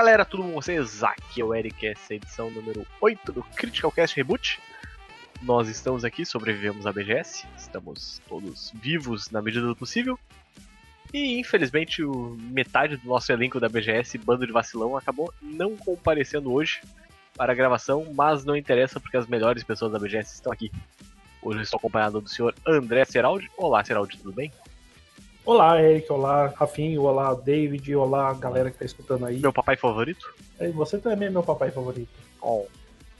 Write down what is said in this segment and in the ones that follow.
Galera, tudo com vocês? Aqui é o Eric, essa é a edição número 8 do Critical Cast Reboot. Nós estamos aqui, sobrevivemos à BGS, estamos todos vivos na medida do possível. E infelizmente o metade do nosso elenco da BGS, bando de vacilão, acabou não comparecendo hoje para a gravação, mas não interessa porque as melhores pessoas da BGS estão aqui. Hoje eu estou acompanhado do senhor André Seraldi. Olá, Seraldi, tudo bem? Olá, Eric, olá, Rafinho, olá, David, olá, galera que tá escutando aí. Meu papai favorito? E você também é meu papai favorito. Oh.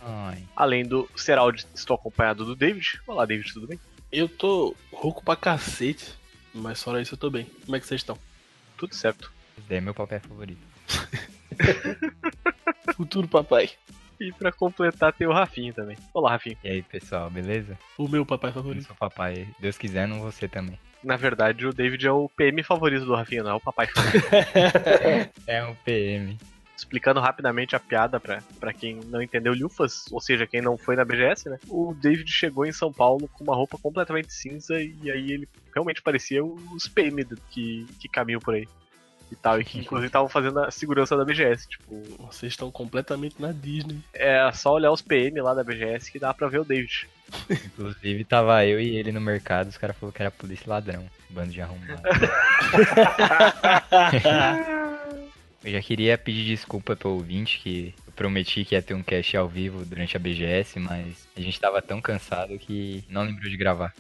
Ai. Além do Seraldi, estou acompanhado do David. Olá, David, tudo bem? Eu tô rouco pra cacete, mas fora isso eu tô bem. Como é que vocês estão? Tudo certo. Esse é meu papai favorito. Futuro papai. E pra completar tem o Rafinho também. Olá, Rafinho. E aí, pessoal, beleza? O meu papai Eu favorito. sou papai. Deus quiser, não você também. Na verdade, o David é o PM favorito do Rafinha, não é o papai favorito. É um PM. Explicando rapidamente a piada pra, pra quem não entendeu Lufas, ou seja, quem não foi na BGS, né? O David chegou em São Paulo com uma roupa completamente cinza e aí ele realmente parecia os PM que, que caminham por aí. E tal, e que inclusive estavam fazendo a segurança da BGS. Tipo, Vocês estão completamente na Disney. é só olhar os PM lá da BGS que dá pra ver o David. Inclusive, tava eu e ele no mercado. Os caras falaram que era polícia e ladrão. Bando de arrombado. Eu já queria pedir desculpa pro ouvinte que eu prometi que ia ter um cast ao vivo durante a BGS, mas a gente tava tão cansado que não lembrou de gravar.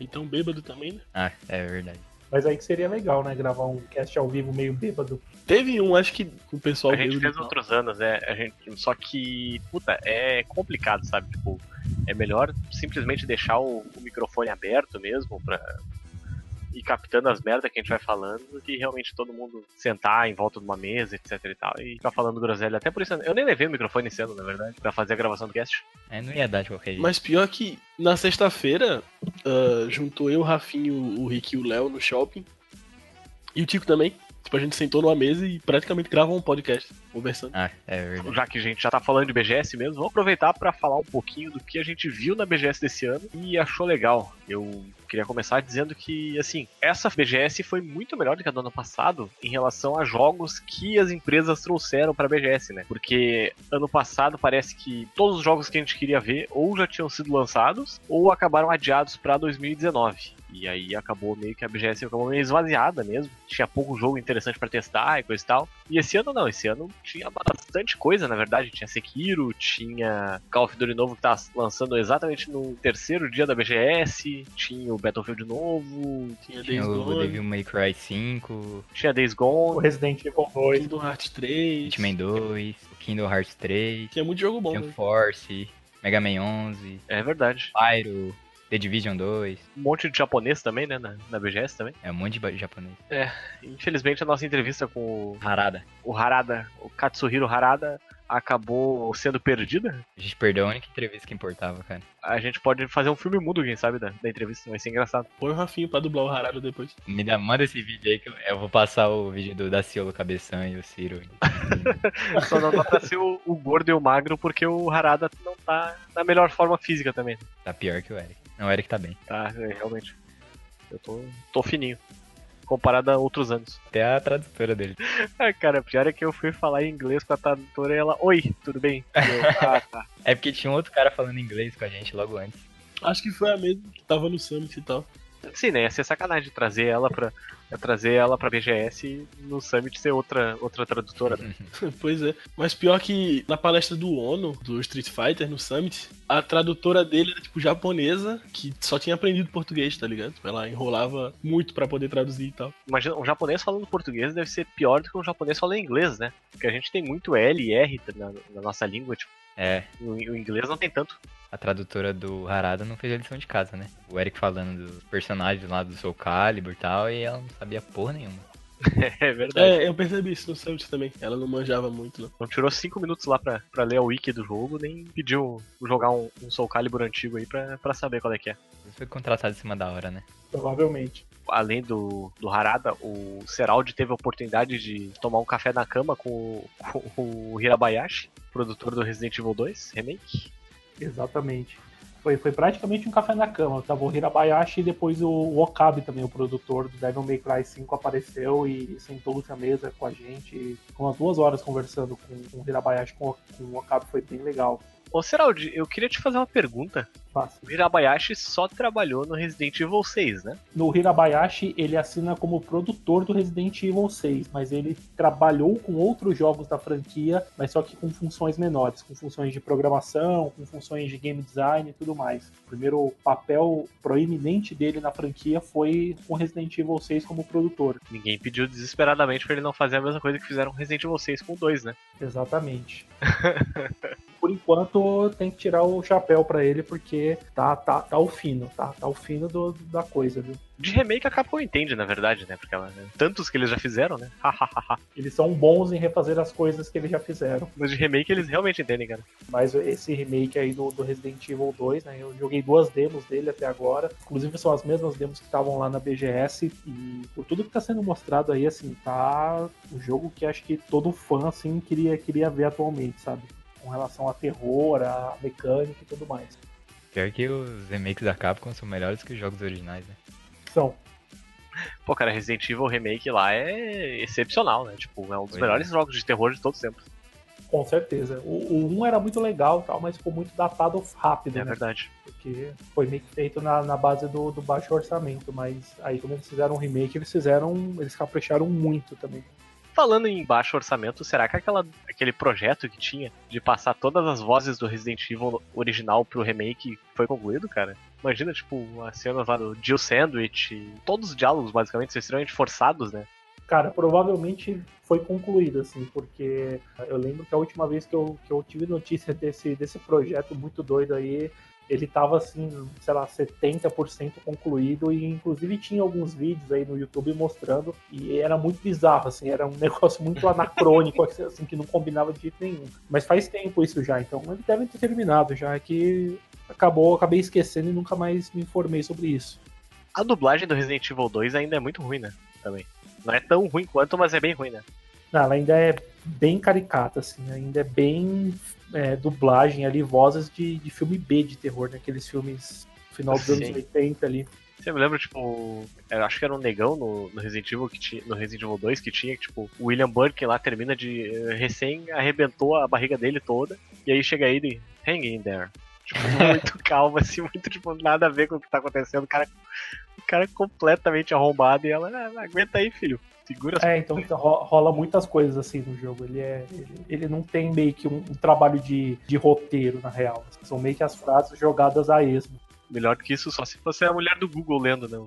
Então bêbado também, né? Ah, é verdade. Mas aí que seria legal, né? Gravar um cast ao vivo meio bêbado. Teve um, acho que o pessoal A gente fez outros anos, né? A gente, só que, puta, é complicado, sabe? Tipo, é melhor simplesmente deixar o, o microfone aberto mesmo pra ir captando as merdas que a gente vai falando do que realmente todo mundo sentar em volta de uma mesa, etc e tal, e ficar falando groselha. Até por isso, eu nem levei o microfone ano, na verdade, pra fazer a gravação do cast. É, não ia dar de qualquer jeito. Mas pior que na sexta-feira, ah, juntou eu, o Rafinho, o Rick e o Léo no shopping. E o Tico também. Tipo, a gente sentou numa mesa e praticamente gravou um podcast, conversando. Ah, é verdade. Já que a gente já tá falando de BGS mesmo, vamos aproveitar pra falar um pouquinho do que a gente viu na BGS desse ano e achou legal. Eu queria começar dizendo que, assim, essa BGS foi muito melhor do que a do ano passado em relação a jogos que as empresas trouxeram pra BGS, né? Porque ano passado parece que todos os jogos que a gente queria ver ou já tinham sido lançados ou acabaram adiados pra 2019. E aí acabou meio que a BGS acabou meio esvaziada mesmo. Tinha pouco jogo interessante pra testar e coisa e tal. E esse ano não, esse ano tinha bastante coisa, na verdade. Tinha Sekiro, tinha Call of Duty novo que tá lançando exatamente no terceiro dia da BGS, tinha o Battlefield novo, Tinha Tinha Days o Gone, Devil May Cry 5, tinha Days O Gone. Resident Evil 2. Kingdom Hearts 3. Hitman 2, Kingdom Hearts 3, Tinha muito jogo bom, tinha né? Force, Mega Man 11, É verdade. Pyro, The Division 2. Um monte de japonês também, né, na, na BGS também. É um monte de japonês. Infelizmente a nossa entrevista com o, Harada. o Harada, o Katsuhiro Harada, acabou sendo perdida. A gente perdeu a única entrevista que importava, cara. A gente pode fazer um filme mudo, quem sabe, da, da entrevista, vai ser engraçado. Põe o Rafinho pra dublar o Harado depois. Me dá, manda esse vídeo aí que eu, eu vou passar o vídeo do Daciolo Cabeção e o Ciro. Só não dá pra ser o, o gordo e o magro porque o Harada não tá na melhor forma física também. Tá pior que o Eric. Não, o Eric tá bem. Tá, é, realmente. Eu tô, tô fininho. Comparado a outros anos. Até a tradutora dele. Ah, cara, pior é que eu fui falar em inglês com a tradutora e ela, oi, tudo bem? Eu, ah, tá. É porque tinha um outro cara falando inglês com a gente logo antes. Acho que foi a mesma que tava no Summit e tal. Sim, né? Ia ser sacanagem trazer ela pra. trazer ela pra BGS e no Summit ser outra, outra tradutora. né? pois é. Mas pior que na palestra do Ono, do Street Fighter, no Summit, a tradutora dele era tipo japonesa, que só tinha aprendido português, tá ligado? Ela enrolava muito pra poder traduzir e tal. Imagina, um japonês falando português deve ser pior do que um japonês falando inglês, né? Porque a gente tem muito L e R na, na nossa língua, tipo, É, o, o inglês não tem tanto. a tradutora do Harada não fez a lição de casa, né? O Eric falando dos personagens lá do Soul Calibur e tal, e ela não sabia porra nenhuma. É verdade. É, eu percebi isso no Summit também. Ela não manjava muito, não. Não tirou 5 minutos lá pra, pra ler a wiki do jogo, nem pediu jogar um, um Soul Calibur antigo aí pra, pra saber qual é que é. Você foi contratado em cima da hora, né? Provavelmente. Além do, do Harada, o Seraldi teve a oportunidade de tomar um café na cama com, o- com o Hirabayashi, produtor do Resident Evil 2 Remake. Exatamente. Foi, foi praticamente um café na cama. Tava o Hirabayashi e depois o, o Okabe também, o produtor do Devil May Cry 5, apareceu e sentou-se à mesa com a gente. Ficou umas duas horas conversando com, com o Hirabayashi, com, o- com o Okabe, foi bem legal. Ô Seraldi, eu queria te fazer uma pergunta. Fácil. O Hirabayashi só trabalhou no Resident Evil 6, né? No Hirabayashi, ele assina como produtor do Resident Evil 6, mas ele trabalhou com outros jogos da franquia, mas só que com funções menores, com funções de programação, com funções de game design e tudo mais. O primeiro papel proeminente dele na franquia foi com Resident Evil 6 como produtor. Ninguém pediu desesperadamente pra ele não fazer a mesma coisa que fizeram com Resident Evil 6 com o 2, né? Exatamente. Por enquanto, tem que tirar o chapéu pra ele, porque tá, tá, tá o fino, tá? Tá o fino do- da coisa, viu? De remake a Capcom entende, na verdade, né? Porque ela, tantos que eles já fizeram, né? Eles são bons em refazer as coisas que eles já fizeram. Mas de remake eles realmente entendem, cara. Mas esse remake aí do, do Resident Evil 2, né? Eu joguei duas demos dele até agora. Inclusive são as mesmas demos que estavam lá na BGS. E por tudo que tá sendo mostrado aí, assim, tá o jogo que acho que todo fã, assim, queria, queria ver atualmente, sabe? Com relação a terror, a mecânica e tudo mais. Pior que os remakes da Capcom são melhores que os jogos originais, né? São. Pô, cara, Resident Evil Remake lá é excepcional, né? Tipo, é um dos Pois melhores jogos de terror de todos os tempos. Com certeza. O, o 1 era muito legal e tal, mas ficou muito datado rápido, É né? verdade. Porque foi meio que feito na, na base do, do baixo orçamento. Mas aí, quando eles fizeram um remake, eles fizeram. Eles capricharam muito também. Falando em baixo orçamento, será que aquela, aquele projeto que tinha de passar todas as vozes do Resident Evil original pro remake foi concluído, cara? Imagina, tipo, as cenas lá do Jill Sandwich, todos os diálogos basicamente são extremamente forçados, né? Cara, provavelmente foi concluído, assim, porque eu lembro que a última vez que eu, que eu tive notícia desse, desse projeto muito doido aí, ele tava assim, sei lá, 70% concluído e inclusive tinha alguns vídeos aí no YouTube mostrando e era muito bizarro, assim, era um negócio muito anacrônico, assim, que não combinava de jeito nenhum. Mas faz tempo isso já, então ele deve ter terminado já, é que acabou, acabei esquecendo e nunca mais me informei sobre isso. A dublagem do Resident Evil 2 ainda é muito ruim, né? Também. Não é tão ruim quanto, mas é bem ruim, né? Não, ela ainda é bem caricata, assim, ainda é bem é, dublagem ali, vozes de, de filme B de terror, né? Aqueles filmes final dos Sim. anos 80 ali. Você me lembra, tipo, acho que era um negão no, no Resident Evil que tinha, no Resident Evil 2 que tinha, tipo, o William Burke lá termina de. eh, recém arrebentou a barriga dele toda, e aí chega ele hang in there. Tipo, muito calmo, assim, muito, tipo, nada a ver com o que tá acontecendo. O cara, o cara é completamente arrombado e ela, ah, aguenta aí, filho. Segura É, então então, ro- rola muitas coisas assim no jogo. Ele, é, ele, ele não tem meio que um, um trabalho de, de roteiro, na real. São meio que as frases jogadas a esmo. Melhor que isso, só se fosse a mulher do Google lendo, né?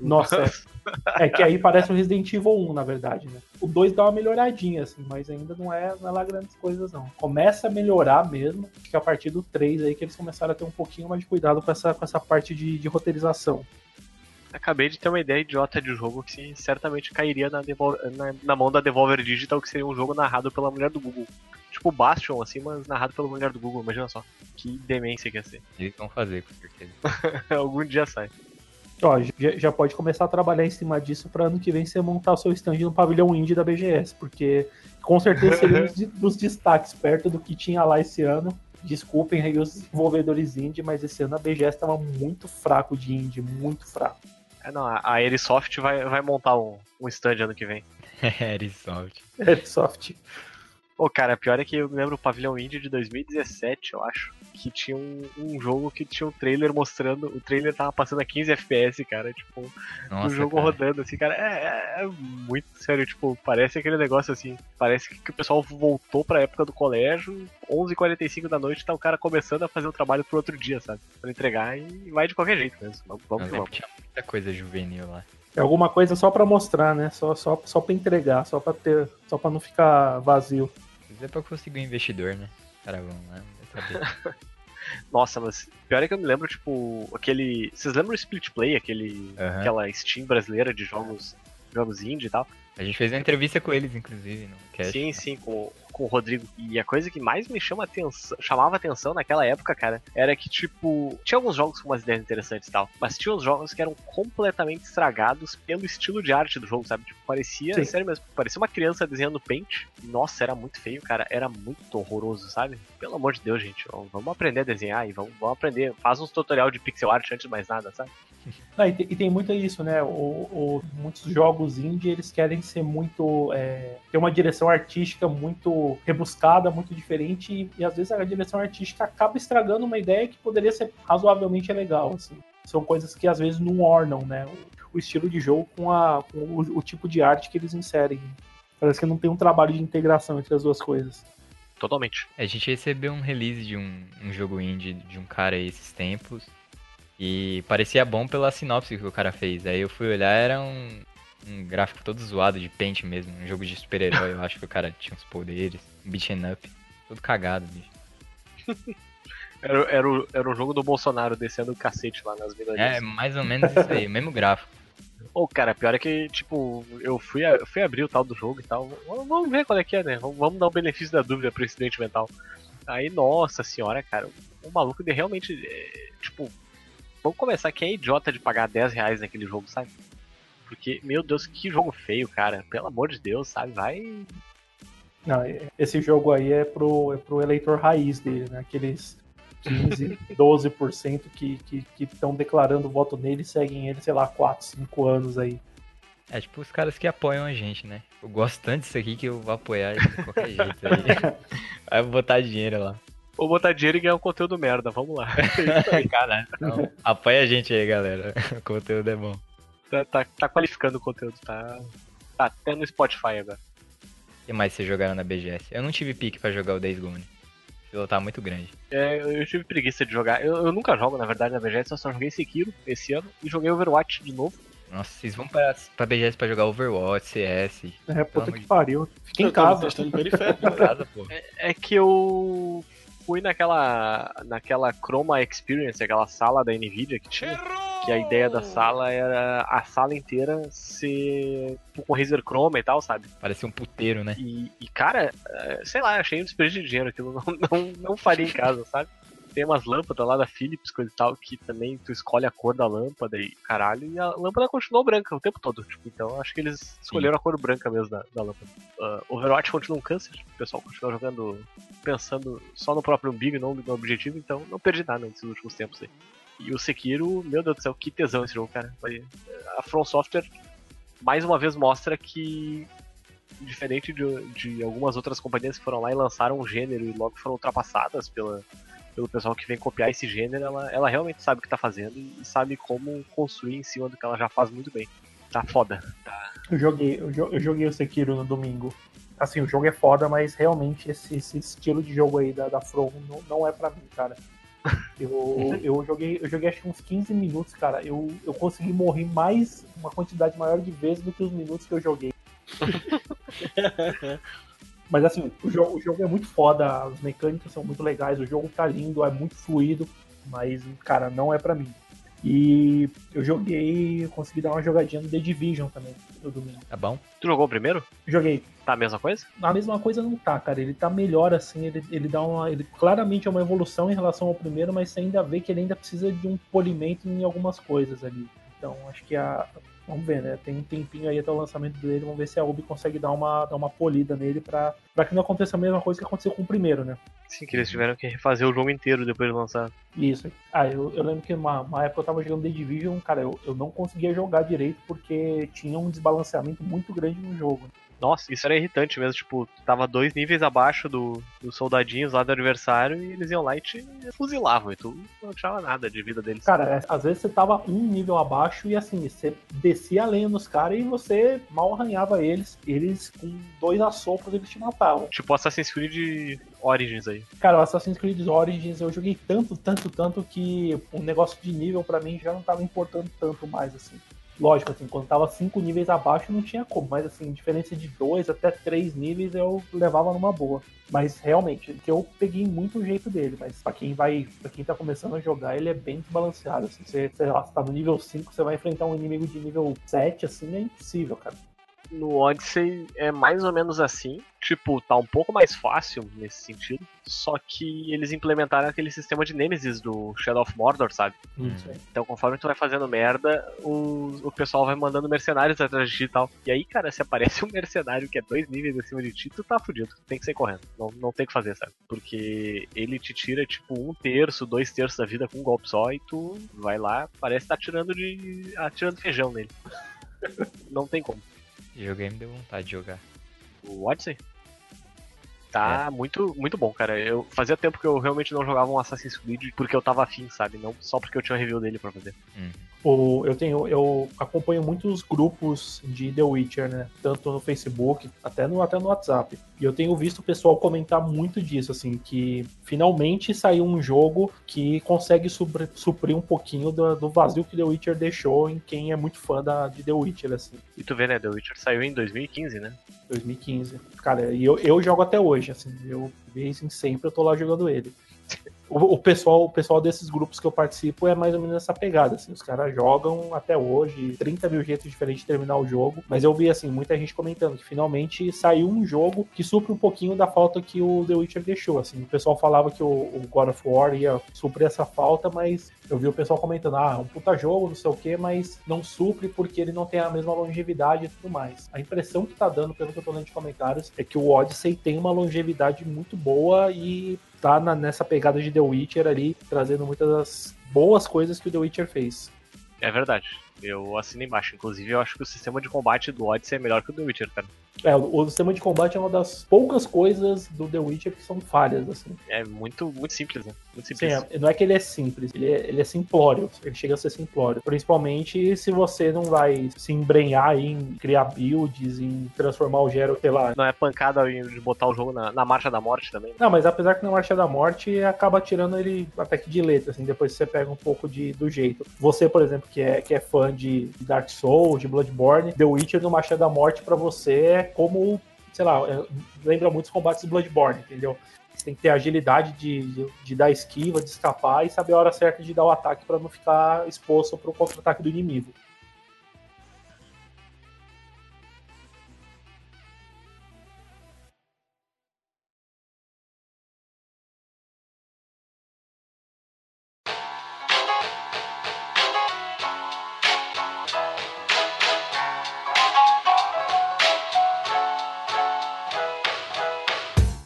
Nossa, é. É que aí parece o Resident Evil 1, na verdade, né? O 2 dá uma melhoradinha, assim, mas ainda não é, não é lá grandes coisas, não. Começa a melhorar mesmo, que a partir do 3 aí que eles começaram a ter um pouquinho mais de cuidado com essa, com essa parte de, de roteirização. Acabei de ter uma ideia idiota de jogo que certamente cairia na, Devol- na, na mão da Devolver Digital, que seria um jogo narrado pela mulher do Google. Tipo Bastion, assim, mas narrado pela mulher do Google, imagina só. Que demência que ia ser. Eles vão fazer, com certeza. Algum dia sai. Ó, já, já pode começar a trabalhar em cima disso para ano que vem você montar o seu stand no pavilhão indie da BGS, porque com certeza seria um dos, dos destaques perto do que tinha lá esse ano. Desculpem aí os desenvolvedores indie, mas esse ano a BGS estava muito fraco de indie, muito fraco. É, não, a a Airsoft vai, vai montar um, um stand ano que vem. Airsoft. Pô, cara, pior é que eu me lembro o Pavilhão Indie de 2017, eu acho, que tinha um, um jogo que tinha um trailer mostrando, o trailer tava passando a 15 FPS, cara, tipo, Nossa, o jogo cara. rodando, assim, cara, é, é- é muito sério, tipo, parece aquele negócio assim, parece que, o pessoal voltou pra época do colégio, 11h45 da noite, tá o cara começando a fazer o trabalho pro outro dia, sabe, pra entregar e vai de qualquer jeito mesmo, vamos, vamos, que tinha muita coisa juvenil lá. É alguma coisa só para mostrar, né? Só, só, só para entregar, só para ter, só para não ficar vazio. Mas é pra conseguir um investidor, né? Cara, vamos lá. Nossa, mas pior é que eu me lembro, tipo, aquele. Vocês lembram o Split Play, aquele. Aham. aquela Steam brasileira de jogos, jogos indie e tal? A gente fez uma entrevista com eles, inclusive, no cast. Sim, sim, com, com o Rodrigo. E a coisa que mais me chama atenção, chamava atenção naquela época, cara, era que, tipo, tinha alguns jogos com umas ideias interessantes e tal, mas tinha uns jogos que eram completamente estragados pelo estilo de arte do jogo, sabe? Tipo, parecia, Sim. sério mesmo, parecia uma criança desenhando paint. Nossa, era muito feio, cara. Era muito horroroso, sabe? Pelo amor de Deus, gente. Vamos aprender a desenhar e vamos, vamos aprender. Faz uns tutorial de pixel art antes de mais nada, sabe? Não, e, tem, e tem muito isso, né? O, o- muitos jogos indie eles querem ser muito. É, ter uma direção artística muito rebuscada, muito diferente, e, e às vezes a direção artística acaba estragando uma ideia que poderia ser razoavelmente legal. Assim. São coisas que às vezes não ornam, né? O, o estilo de jogo com, a, com o, o tipo de arte que eles inserem. Parece que não tem um trabalho de integração entre as duas coisas. Totalmente. A gente recebeu um release de um, um jogo indie de um cara aí esses tempos. E parecia bom pela sinopse que o cara fez. Aí eu fui olhar, era um, um gráfico todo zoado de paint mesmo. Um jogo de super-herói, eu acho que o cara tinha uns poderes. Um beat'em up. Todo cagado, bicho. Era, era, o, era o jogo do Bolsonaro descendo o cacete lá nas minorias. É, mais ou menos isso aí, o mesmo gráfico. Ô, cara, pior é que, tipo, eu fui, eu fui abrir o tal do jogo e tal. Vamos ver qual é que é, né? Vamos, vamos dar o benefício da dúvida pro incidente mental. Aí, nossa senhora, cara, o maluco de realmente. é, tipo, vamos começar. Quem é idiota de pagar 10 reais naquele jogo, sabe? Porque, meu Deus, que jogo feio, cara. Pelo amor de Deus, sabe? Vai. Não, esse jogo aí é pro, é pro eleitor raiz dele, né? Aqueles 15, 12% que estão que, estão declarando voto nele e seguem ele, sei lá, 4, 5 anos aí. É tipo os caras que apoiam a gente, né? Eu gosto tanto disso aqui que eu vou apoiar de qualquer jeito aí. Vai botar dinheiro lá. Vou botar dinheiro e ganhar um conteúdo merda, vamos lá. Não, apoia a gente aí, galera. O conteúdo é bom. tá, tá, tá qualificando o conteúdo, tá. Tá até no Spotify agora. O que mais vocês jogaram na BGS? Eu não tive pique pra jogar o Days Gone. O fila tá muito grande. É, eu tive preguiça de jogar. Eu, eu nunca jogo, na verdade, na BGS, eu só joguei Sekiro esse ano e joguei Overwatch de novo. Nossa, vocês vão pra, pra BGS pra jogar Overwatch, CS. É, puta que de- pariu. Fica em casa. testando periférico. Em casa, pô. É que eu fui naquela naquela Chroma Experience, aquela sala da Nvidia que tinha, que a ideia da sala era a sala inteira ser com Razer Chroma e tal, sabe? Parecia um puteiro, né? E, e, cara, é, sei lá, achei um desperdício de dinheiro, aquilo não, não, não faria em casa, sabe? Tem umas lâmpadas lá da Philips, coisa e tal, que também tu escolhe a cor da lâmpada e caralho, e a lâmpada continuou branca o tempo todo. Tipo, então acho que eles escolheram a cor branca mesmo da, da lâmpada. Ah, Overwatch continua um câncer, o pessoal continua jogando pensando só no próprio umbigo e não no objetivo, então não perdi nada nesses últimos tempos aí. E o Sekiro, meu Deus do céu, que tesão esse jogo, cara. A From Software mais uma vez mostra que diferente de, de algumas outras companhias que foram lá e lançaram um gênero e logo foram ultrapassadas pela, pelo pessoal que vem copiar esse gênero, ela, ela realmente sabe o que tá fazendo e sabe como construir em cima do que ela já faz muito bem. Tá foda. Eu joguei, eu, jo- eu joguei o Sekiro no domingo. Assim, o jogo é foda, mas realmente esse, esse estilo de jogo aí da, da From não, não é pra mim, cara. Eu, eu, joguei, eu joguei acho que uns 15 minutos, cara. Eu, eu consegui morrer mais, uma quantidade maior de vezes do que os minutos que eu joguei. Mas assim, o jogo, o jogo é muito foda, as mecânicas são muito legais, o jogo tá lindo, é muito fluido, mas, cara, não é pra mim. E eu joguei, consegui dar uma jogadinha no The Division também, no domingo. Tá bom? Tu jogou o primeiro? Joguei. Tá a mesma coisa? A mesma coisa não tá, cara. Ele tá melhor assim, ele, ele dá uma. Ele claramente é uma evolução em relação ao primeiro, mas você ainda vê que ele ainda precisa de um polimento em algumas coisas ali. Então acho que a. Vamos ver, né? Tem um tempinho aí até o lançamento dele, vamos ver se a Ubi consegue dar uma, dar uma polida nele pra, pra que não aconteça a mesma coisa que aconteceu com o primeiro, né? Sim, que eles tiveram que refazer o jogo inteiro depois de lançar. Isso. Ah, eu, eu lembro que uma, uma época eu tava jogando The Division, cara, eu, eu não conseguia jogar direito porque tinha um desbalanceamento muito grande no jogo. Nossa, isso era irritante mesmo. Tipo, tu tava dois níveis abaixo do, dos soldadinhos lá do adversário e eles iam lá e te fuzilavam. E tu não achava nada de vida deles. Cara, é, às vezes você tava um nível abaixo e assim, você descia a lenha nos caras e você mal arranhava eles. Eles, com dois assopros, eles te matavam. Tipo Assassin's Creed Origins aí. Cara, o Assassin's Creed Origins eu joguei tanto, tanto, tanto que o negócio de nível pra mim já não tava importando tanto mais, assim. Lógico, assim, quando tava cinco níveis abaixo não tinha como, mas assim, diferença de dois até três níveis eu levava numa boa. Mas realmente, que eu peguei muito o jeito dele, mas pra quem vai, para quem tá começando a jogar, ele é bem desbalanceado, assim, você, sei lá, você tá no nível 5, você vai enfrentar um inimigo de nível 7, assim, é impossível, cara. No Odyssey é mais ou menos assim. Tipo, tá um pouco mais fácil nesse sentido. Só que eles implementaram aquele sistema de Nemesis do Shadow of Mordor, sabe? Isso aí. Então, conforme tu vai fazendo merda, o, o pessoal vai mandando mercenários atrás de ti e tal. E aí, cara, se aparece um mercenário que é dois níveis acima de ti, tu tá fudido. Tu tem que sair correndo. Não, não tem o que fazer, sabe? Porque ele te tira, tipo, um terço, dois terços da vida com um golpe só e tu vai lá, parece que tá atirando de. atirando feijão nele. não tem como. Joguei me deu vontade de jogar. O Odyssey? Tá muito, muito bom, cara. Eu fazia tempo que eu realmente não jogava um Assassin's Creed porque eu tava afim, sabe? Não só porque eu tinha um review dele pra fazer. Hum. O, eu tenho, eu acompanho muitos grupos de The Witcher, né? Tanto no Facebook, até no, até no WhatsApp. E eu tenho visto o pessoal comentar muito disso, assim, que finalmente saiu um jogo que consegue suprir, suprir um pouquinho do, do, vazio que The Witcher deixou em quem é muito fã da, de The Witcher, assim. E tu vê, né? The Witcher saiu em 2015, né? 2015. Cara, e eu, eu jogo até hoje, assim, eu vez em sempre eu tô lá jogando ele. O, pessoal, o pessoal desses grupos que eu participo é mais ou menos essa pegada, assim, os caras jogam até hoje, 30 mil jeitos diferentes de terminar o jogo, mas eu vi, assim, muita gente comentando que finalmente saiu um jogo que supre um pouquinho da falta que o The Witcher deixou, assim, o pessoal falava que o, o God of War ia suprir essa falta, mas eu vi o pessoal comentando, ah, um puta jogo, não sei o que, mas não supre porque ele não tem a mesma longevidade e tudo mais. A impressão que tá dando, pelo que eu tô lendo de comentários, é que o Odyssey tem uma longevidade muito boa e tá na, nessa pegada de The Witcher ali, trazendo muitas das boas coisas que o The Witcher fez. É verdade. Eu assino embaixo. Inclusive, eu acho que o sistema de combate do Odyssey é melhor que o The Witcher, cara. É, o, sistema de combate é uma das poucas coisas do The Witcher que são falhas, assim. É muito, muito simples, né? Muito simples. Sim, é, não é que ele é simples, ele é, ele é simplório. Ele chega a ser simplório. Principalmente se você não vai se embrenhar em criar builds, em transformar o Gero, sei lá. Não é pancada de botar o jogo na, na marcha da morte também. Né? Não, mas apesar que na marcha da morte acaba tirando ele até que de letra, assim, depois você pega um pouco de, do jeito. Você, por exemplo, que é, que é fã de Dark Souls, de Bloodborne, The Witcher no Marcha da Morte para você é como sei lá, é, lembra muitos combates do Bloodborne, entendeu? Você tem que ter agilidade de, de, de, dar esquiva, de escapar e saber a hora certa de dar o ataque para não ficar exposto para o contra-ataque do inimigo.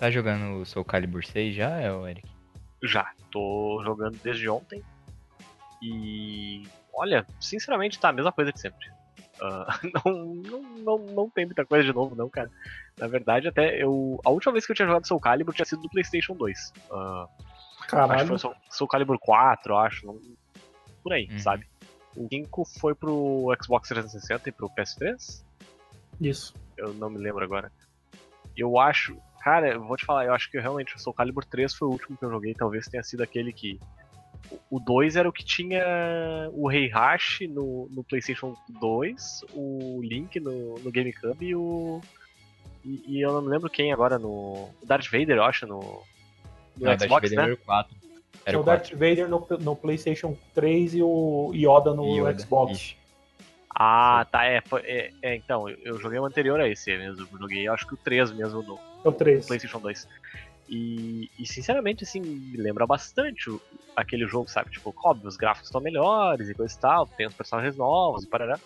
Tá jogando o Soul Calibur 6 já, é, Eric? Já, tô jogando desde ontem. E olha, sinceramente tá a mesma coisa de sempre. Uh, não, não, não, não tem muita coisa de novo, não, cara. Na verdade, até eu. A última vez que eu tinha jogado Soul Calibur tinha sido no PlayStation 2. Uh, Caralho. Acho que foi Soul, Soul Calibur 4, acho. Não, por aí, uhum. sabe? O 5 foi pro Xbox 360 e pro PS3? Isso. Eu não me lembro agora. Eu acho. Cara, eu vou te falar, eu acho que realmente o Soul Calibur 3 foi o último que eu joguei, talvez tenha sido aquele que. O 2 era o que tinha o Rei Hash no, no PlayStation 2, o Link no, no GameCube e o. E, e, eu não me lembro quem agora no. O Darth Vader, eu acho, no. No não, Xbox, Darth Vader né? era o 4. Era o, o Darth Vader no, no, PlayStation 3 e o Yoda no Yoda. Xbox. Ixi. Ah, tá, é, foi, é, é, então, eu, joguei o anterior a esse mesmo, eu joguei acho que o 3 mesmo no, É o 3. PlayStation 2. E, e, sinceramente, assim, me lembra bastante aquele jogo, sabe? Tipo, óbvio, os gráficos estão melhores e coisa e tal, tem os personagens novos e parará.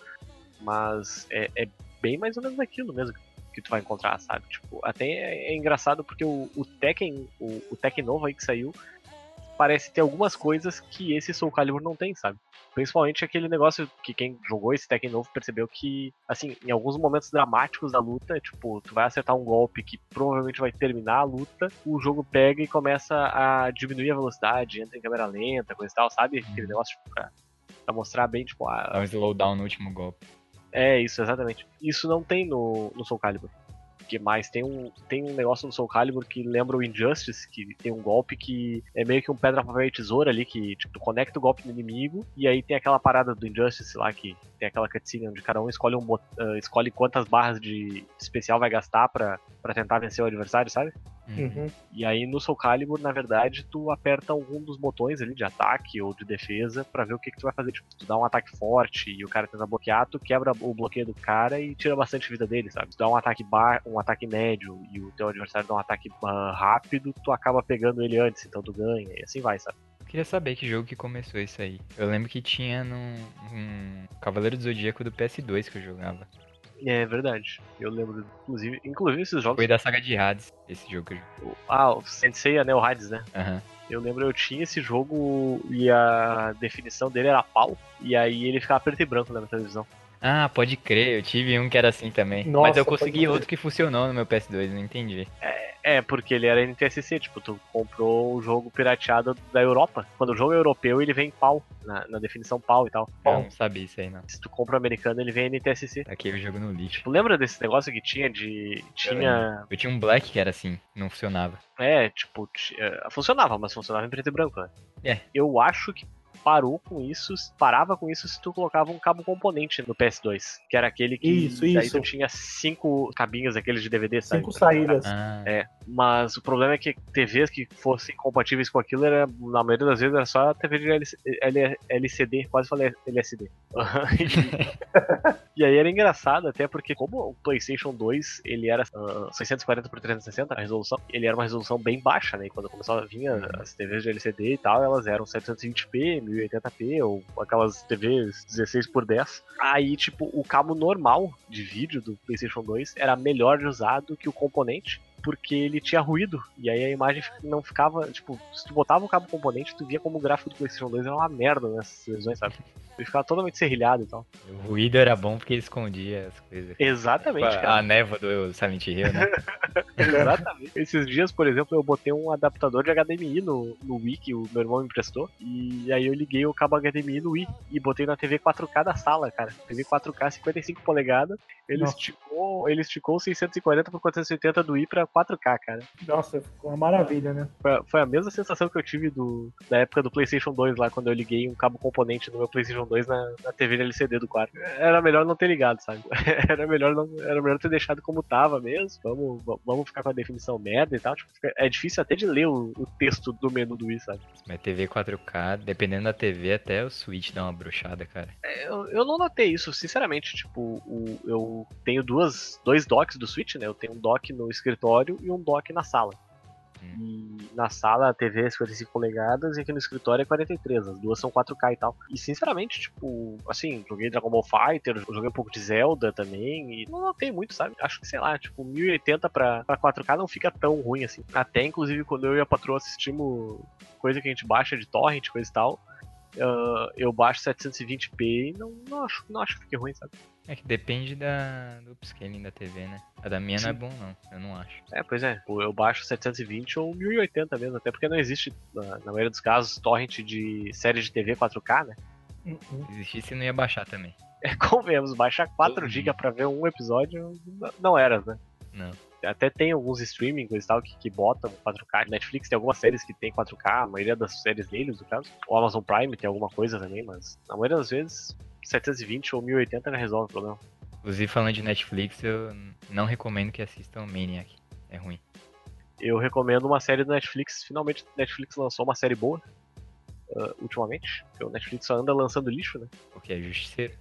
Mas é, é, bem mais ou menos aquilo mesmo que tu vai encontrar, sabe? Tipo, até é, é engraçado porque o, o Tekken, o, o Tekken novo aí que saiu, parece ter algumas coisas que esse Soul Calibur não tem, sabe? Principalmente aquele negócio que quem jogou esse Tekken novo percebeu que, assim, em alguns momentos dramáticos da luta, tipo, tu vai acertar um golpe que provavelmente vai terminar a luta, o jogo pega e começa a diminuir a velocidade, entra em câmera lenta, coisa e tal, sabe? Aquele negócio, tipo, pra, pra mostrar bem, tipo, a... Dá um slowdown no último golpe. É, isso, exatamente. Isso não tem no, no Soul Calibur que mais tem um, tem um negócio no Soul Calibur que lembra o Injustice, que tem um golpe que é meio que um pedra, papel e tesoura ali, que tipo, tu conecta o golpe no inimigo, e aí tem aquela parada do Injustice lá, que tem aquela cutscene onde cada um escolhe, um, uh, escolhe quantas barras de especial vai gastar pra tentar vencer o adversário, sabe? Uhum. E aí no Soul Calibur, na verdade, tu aperta algum dos botões ali de ataque ou de defesa pra ver o que, que tu vai fazer. Tipo, tu dá um ataque forte e o cara tenta bloquear, tu quebra o bloqueio do cara e tira bastante vida dele, sabe? Tu dá um ataque bar, um ataque médio e o teu adversário dá um ataque ah, rápido, tu acaba pegando ele antes, então tu ganha e assim vai, sabe? Queria saber que jogo que começou isso aí. Eu lembro que tinha num, um Cavaleiro do Zodíaco do PS2 que eu jogava. É verdade. Eu lembro, inclusive, inclusive esses jogos. Foi da saga de Hades, esse jogo que eu joguei. Ah, o Sensei Anel Hades, né? Aham. Eu lembro, eu tinha esse jogo e a definição dele era pau, e aí ele ficava preto e branco né, na televisão. Ah, pode crer, eu tive um que era assim também. Nossa, Mas eu consegui outro que funcionou no meu PS2, não entendi. É, porque ele era NTSC, tipo, tu comprou o jogo pirateado da Europa. Quando o jogo é europeu, ele vem pau, na, na definição pau e tal. Eu Bom. não sabia isso aí, não. Se tu compra o americano, ele vem NTSC. Taquei o jogo no lixo. Tu lembra desse negócio que tinha de. Tinha. Eu tinha um Black que era assim, não funcionava. É, tipo, ti- é, funcionava, mas funcionava em preto e branco, né? É. Eu acho que parou com isso, parava com isso se tu colocava um cabo componente no PS2, que era aquele que Isso, daí isso. tu tinha cinco cabinhos aqueles de DVD, sabe? Cinco saídas. Ah, É, mas o problema é que TVs que fossem compatíveis com aquilo, era, na maioria das vezes, era só TV de LC L- LCD, quase falei LSD. e aí era engraçado, até porque como o PlayStation 2, ele era ah, 640 por 360, a resolução, ele era uma resolução bem baixa, né? E quando começou a vir as TVs de LCD e tal, elas eram 720p, 1080p, ou aquelas TVs 16 por 10. Aí, tipo, o cabo normal de vídeo do PlayStation 2 era melhor de usar do que o componente, porque ele tinha ruído. E aí a imagem não ficava. Tipo, se tu botava o cabo componente, tu via como o gráfico do PlayStation 2 era uma merda nessas televisões, sabe? Ele ficava totalmente serrilhado e tal. o ruído era bom porque ele escondia as coisas. Exatamente, Tipo, cara. a névoa do Silent Hill, né? Exatamente. Esses dias, por exemplo, eu botei um adaptador de HDMI no, no Wii que o meu irmão me emprestou. E aí eu liguei o cabo HDMI no Wii e botei na TV 4K da sala, cara. TV 4K 55 polegadas. Ele Nossa. esticou, ele esticou 640 por 480 do Wii pra 4K, cara. Nossa, ficou uma maravilha, né? Foi, a- foi a mesma sensação que eu tive do, da época do PlayStation 2 lá, quando eu liguei um cabo componente do meu PlayStation 2 na, na TV LCD do quarto. Era melhor não ter ligado, sabe? Era melhor, não, era melhor ter deixado como tava mesmo. Vamos, vamos ficar com a definição merda e tal. Tipo, é difícil até de ler o, o texto do menu do Wii, sabe? Mas TV 4K, dependendo da TV, até o Switch dá uma brochada, cara. É, Eu, eu não notei isso, sinceramente. Tipo, o- eu tenho duas, dois docks do Switch, né? Eu tenho um dock no escritório e um dock na sala. E na sala a TV é 55 polegadas e aqui no escritório é 43. As duas são 4K e tal. E sinceramente, tipo, assim, joguei Dragon Ball Fighter, joguei um pouco de Zelda também. E não notei muito, sabe? Acho que, sei lá, tipo, 1080 pra, pra 4K não fica tão ruim assim. Até inclusive quando eu e a patroa assistimos coisa que a gente baixa de torrent, coisa e tal. ah, eu baixo 720p e não, não, acho, não acho que fique ruim, sabe? É que depende da, do upscaling da TV, né? A da minha não é bom, não. Eu não acho. É, pois é. Eu baixo 720 ou 1080 mesmo, até porque não existe, na, na maioria dos casos, torrent de série de TV 4K, né? Se existisse, não ia baixar também. É, convenhamos, baixar 4 Uhum. GB pra ver um episódio não era, né? Não. Até tem alguns streaming e tal que, que botam 4K. Netflix tem algumas séries que tem 4K, a maioria das séries deles, no caso. O Amazon Prime tem alguma coisa também, mas na maioria das vezes 720 ou 1080 já resolve o problema. Inclusive, falando de Netflix, eu não recomendo que assistam Maniac. É ruim. Eu recomendo uma série do Netflix. Finalmente Netflix lançou uma série boa. ah, ultimamente. Porque o Netflix só anda lançando lixo, né? Porque é justiceiro.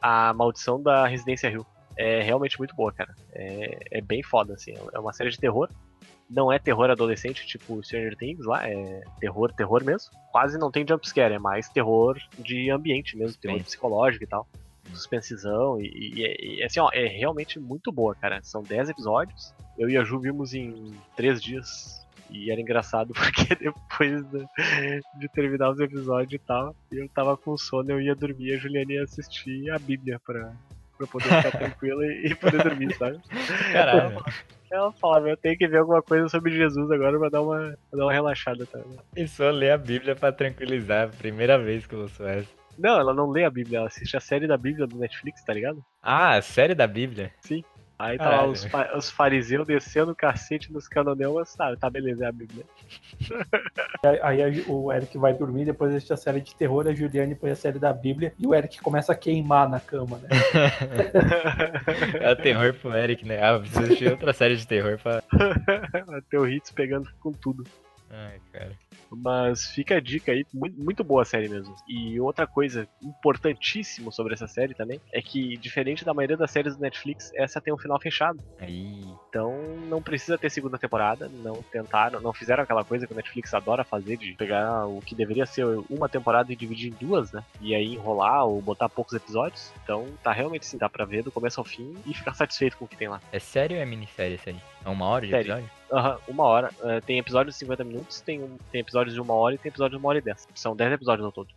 A Maldição da Residência Hill. É realmente muito boa, cara. É, é bem foda, assim. É uma série de terror. Não é terror adolescente, tipo Stranger Things lá. É terror, terror mesmo. Quase não tem jumpscare, é mais terror de ambiente mesmo. Terror Suspense. psicológico e tal. Suspensão. E, e- e, assim, ó, é realmente muito boa, cara. São 10 episódios. Eu e a Ju vimos em 3 dias. E era engraçado porque depois da- de terminar os episódios e tal, eu tava com sono, eu ia dormir, a Juliana ia assistir a Bíblia pra, pra poder ficar tranquila e, e poder dormir, sabe? Caralho. Ela falava, eu tenho que ver alguma coisa sobre Jesus agora pra dar uma, pra dar uma relaxada, tá? Pensou ler a Bíblia pra tranquilizar. Primeira vez que eu ouço essa. Não, ela não lê a Bíblia, ela assiste a série da Bíblia do Netflix, tá ligado? Ah, a série da Bíblia? Sim. Aí tá Caralho. lá os, fa- os fariseus descendo o cacete nos canoneus, mas sabe, tá beleza, é a Bíblia. Aí aí a- o Eric vai dormir, depois assiste a série de terror, a Juliane põe a série da Bíblia e o Eric começa a queimar na cama, né? É terror pro Eric, né? Ah, preciso assistir outra série de terror pra. Teu hits pegando com tudo. Ai, cara. Mas fica a dica aí, muito, muito boa a série mesmo. E outra coisa importantíssima sobre essa série também é que, diferente da maioria das séries do Netflix, essa tem um final fechado. Aí. Então não precisa ter segunda temporada, não tentaram, não fizeram aquela coisa que o Netflix adora fazer de pegar o que deveria ser uma temporada e dividir em duas, né? E aí enrolar ou botar poucos episódios. Então tá realmente assim, dá pra ver do começo ao fim e ficar satisfeito com o que tem lá. É sério ou é minissérie essa aí? É uma hora de Série. episódio? Aham, uma hora. Eh, tem episódios de 50 minutos, tem, um, tem episódios de uma hora e tem episódios de uma hora e dez. São 10 episódios ao todo.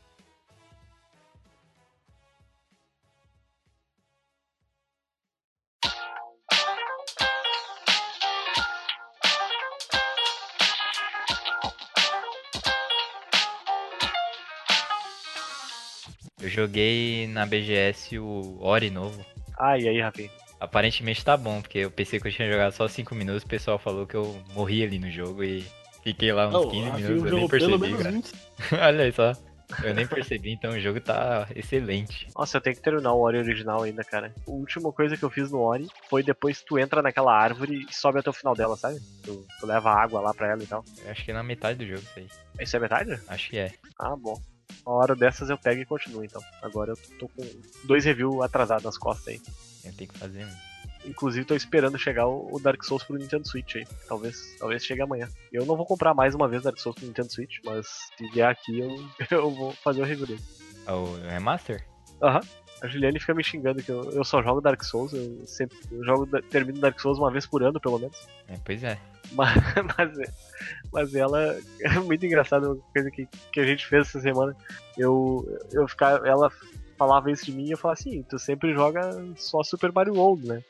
Eu joguei na BGS o Ori novo. Ah, e aí, Rafinha? Aparentemente tá bom, porque eu pensei que eu tinha jogado só 5 minutos, o pessoal falou que eu morri ali no jogo e fiquei lá uns Não, 15 a minutos, eu nem percebi, cara. 20. Olha aí só. Eu nem percebi, então o jogo tá excelente. Nossa, eu tenho que terminar o Ori original ainda, cara. A última coisa que eu fiz no Ori foi depois tu entra naquela árvore e sobe até o final dela, sabe? Tu, tu leva água lá pra ela e tal. Eu acho que é na metade do jogo isso aí. Isso é metade? Acho que é. Ah, bom. Uma hora dessas eu pego e continuo, então. Agora eu tô com dois reviews atrasados nas costas aí. Eu tenho que fazer um. Inclusive tô esperando chegar o Dark Souls pro Nintendo Switch aí. Talvez, talvez chegue amanhã. Eu não vou comprar mais uma vez Dark Souls pro Nintendo Switch, mas se vier aqui eu, eu vou fazer o review dele. Ah, O remaster? Aham. A Juliane fica me xingando que eu, eu só jogo Dark Souls, eu sempre eu jogo, termino Dark Souls uma vez por ano, pelo menos. É, pois é. Mas, mas, mas ela é muito engraçada, uma coisa que, que a gente fez essa semana. Eu, eu ficar, ela falava isso de mim e eu falava assim, tu sempre joga só Super Mario World, né?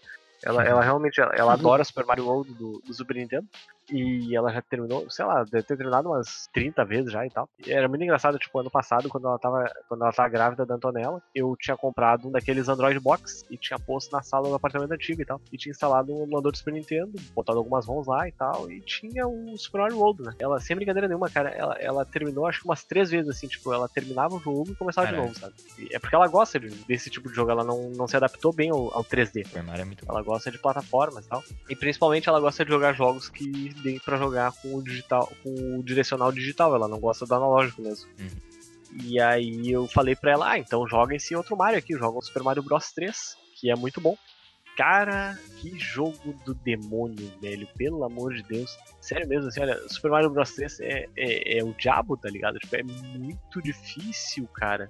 Ela, ela realmente, ela, ela adora Super Mario World do, do Super Nintendo. E ela já terminou, sei lá, deve ter terminado umas 30 vezes já e tal. E era muito engraçado, tipo, ano passado, quando ela tava, quando ela tava grávida da Antonella, eu tinha comprado um daqueles Android Box e tinha posto na sala do apartamento antigo e tal. E tinha instalado um emulador do Super Nintendo, botado algumas ROMs lá e tal, e tinha o Super Mario World, né? Ela, sem brincadeira nenhuma, cara, ela, ela terminou acho que umas três vezes, assim, tipo, ela terminava o jogo e começava Caralho. de novo, sabe? E é porque ela gosta de- desse tipo de jogo, ela não, não se adaptou bem ao, ao 3D. Super Mario é muito bom. Ela gosta de plataformas e tal. E principalmente ela gosta de jogar jogos que dê pra jogar com o digital, com o direcional digital. Ela não gosta do analógico mesmo. Uhum. E aí eu falei pra ela, ah, então joga esse outro Mario aqui, joga o Super Mario Bros 3, que é muito bom. Cara, que jogo do demônio, velho. Pelo amor de Deus. Sério mesmo, assim, olha, Super Mario Bros 3 é, é, é o diabo, tá ligado? Tipo, é muito difícil, cara.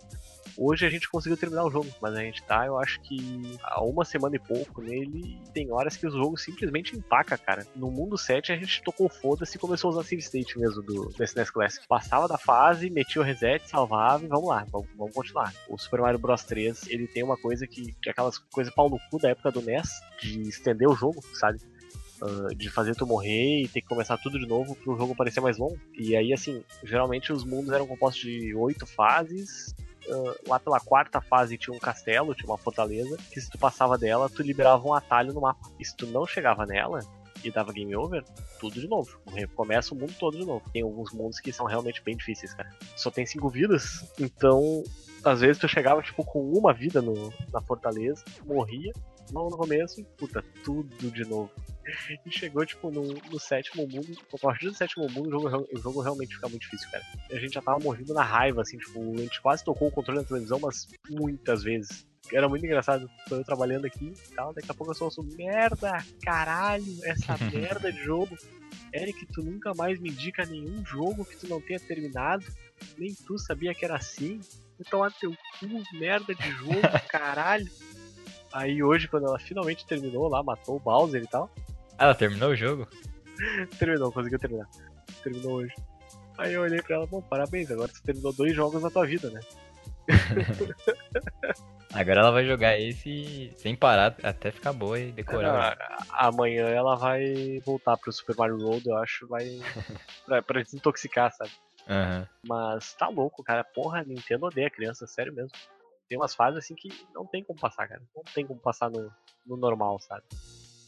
Hoje a gente conseguiu terminar o jogo, mas a gente tá, eu acho que há uma semana e pouco nele. e Tem horas que o jogo simplesmente empaca, cara. No mundo 7 a gente tocou foda-se e começou a usar save state mesmo do, do SNES Classic. Passava da fase, metia o reset, salvava e vamos lá, vamos, vamos continuar. O Super Mario Bros 3, ele tem uma coisa que, que é aquelas coisas pau no cu da época do NES, de estender o jogo, sabe? Ah, de fazer tu morrer e ter que começar tudo de novo pro jogo parecer mais longo. E aí, assim, geralmente os mundos eram compostos de oito fases. Ah, lá pela quarta fase tinha um castelo, tinha uma fortaleza, que se tu passava dela, tu liberava um atalho no mapa. E se tu não chegava nela e dava game over, tudo de novo. Recomeça o mundo todo de novo. Tem alguns mundos que são realmente bem difíceis, cara. Só tem cinco vidas, então às vezes tu chegava tipo com uma vida no, na fortaleza, morria, não no começo, puta, tudo de novo. E chegou, tipo, no, no sétimo mundo. A partir do sétimo mundo, o jogo, o jogo realmente fica muito difícil, cara. A gente já tava morrendo na raiva, assim, tipo, a gente quase tocou o controle da televisão, mas muitas vezes. Era muito engraçado. Tô eu trabalhando aqui e tal, daqui a pouco eu só ouço merda, caralho, essa merda de jogo. Eric, tu nunca mais me indica nenhum jogo que tu não tenha terminado. Nem tu sabia que era assim. Então, a teu cu, merda de jogo, caralho. Aí hoje, quando ela finalmente terminou lá, matou o Bowser e tal, ela terminou o jogo? terminou, conseguiu terminar. Terminou hoje. Aí eu olhei pra ela, bom, parabéns, agora você terminou dois jogos na tua vida, né? Agora ela vai jogar esse sem parar até ficar boa e decorar. Ah, amanhã ela vai voltar pro Super Mario World, eu acho, vai. pra, pra desintoxicar, sabe? Aham. Mas tá louco, cara. Porra, Nintendo odeia criança, sério mesmo. Tem umas fases assim que não tem como passar, cara. Não tem como passar no, no normal, sabe?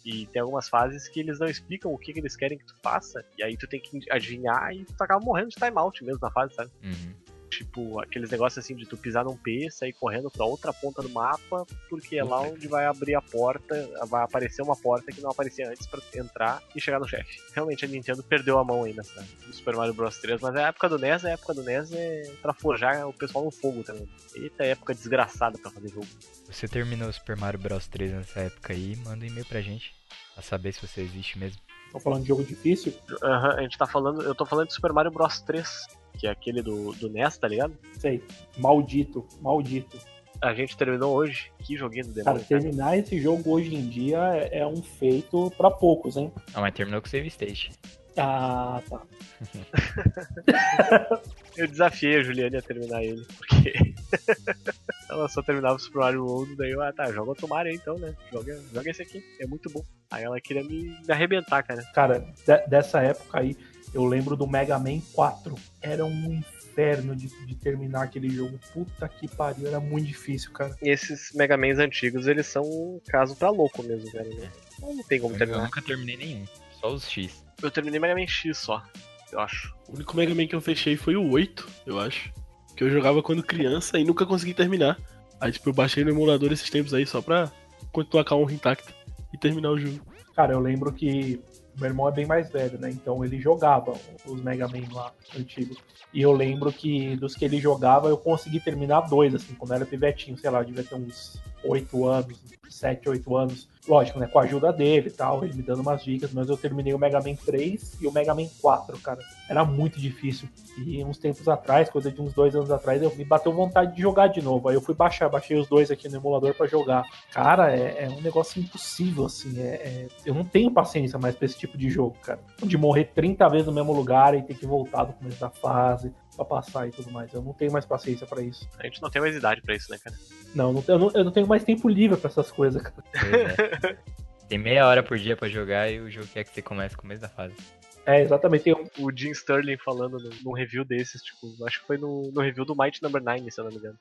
E tem algumas fases que eles não explicam o que, que eles querem que tu faça, e aí tu tem que adivinhar e tu acaba morrendo de timeout mesmo na fase, sabe? Uhum. Tipo, aqueles negócios assim de tu pisar num P, sair correndo pra outra ponta do mapa, porque é lá onde vai abrir a porta, vai aparecer uma porta que não aparecia antes pra entrar e chegar no chefe. Realmente a Nintendo perdeu a mão aí nessa no Super Mario Bros 3, mas a época do NES, a época do NES é pra forjar o pessoal no fogo também. Eita época desgraçada pra fazer jogo. Você terminou o Super Mario Bros 3 nessa época aí, manda um e-mail pra gente. Pra saber se você existe mesmo. Tô falando de jogo difícil? Aham, a gente tá falando, eu tô falando de Super Mario Bros 3, que é aquele do, do NES, tá ligado? Sei. Maldito, maldito. A gente terminou hoje. Que joguinho do Cara, demônio. cara. terminar esse jogo hoje em dia é é um feito pra poucos, hein? Ah, mas terminou com o save state. Ah, tá. Eu desafiei a Juliane a terminar ele, porque ela só terminava o Super Mario World, daí eu, ah tá, joga outro Mario aí, então, né? Joga, joga esse aqui, é muito bom. Aí ela queria me, me arrebentar, cara. Cara, de- dessa época aí, eu lembro do Mega Man 4. Era um inferno de, de terminar aquele jogo. Puta que pariu, era muito difícil, cara. E esses Mega Mans antigos, eles são um caso pra louco mesmo, cara, né? Não tem como Eu terminar. nunca terminei nenhum. Só os X. Eu terminei Mega Man X só, eu acho. O único Mega Man que eu fechei foi o 8, eu acho. Que eu jogava quando criança e nunca consegui terminar. Aí, tipo, eu baixei no emulador esses tempos aí só pra continuar com a honra intacta e terminar o jogo. Cara, eu lembro que meu irmão é bem mais velho, né? Então ele jogava os Mega Man lá antigos. E eu lembro que dos que ele jogava, eu consegui terminar dois, assim, quando era pivetinho, sei lá, eu devia ter uns 8 anos, 7, 8 anos. Lógico, né? Com a ajuda dele e tal, ele me dando umas dicas, mas eu terminei o Mega Man 3 e o Mega Man 4, cara. Era muito difícil. E uns tempos atrás, coisa de uns dois anos atrás, eu me bateu vontade de jogar de novo. Aí eu fui baixar, baixei os dois aqui no emulador pra jogar. Cara, é, é um negócio impossível, assim. É, é- eu não tenho paciência mais pra esse tipo de jogo, cara. De morrer 30 vezes no mesmo lugar e ter que voltar do começo da fase pra passar e tudo mais. Eu não tenho mais paciência pra isso. A gente não tem mais idade pra isso, né, cara? Não, eu não, eu não, eu não tenho mais tempo livre pra essas coisas, cara. É. Tem meia hora por dia pra jogar e o jogo quer que você comece no começo da fase. É, exatamente. Tem um- O Jim Sterling falando no- num review desses, tipo, acho que foi no, no review do Might Number 9, se eu não me engano.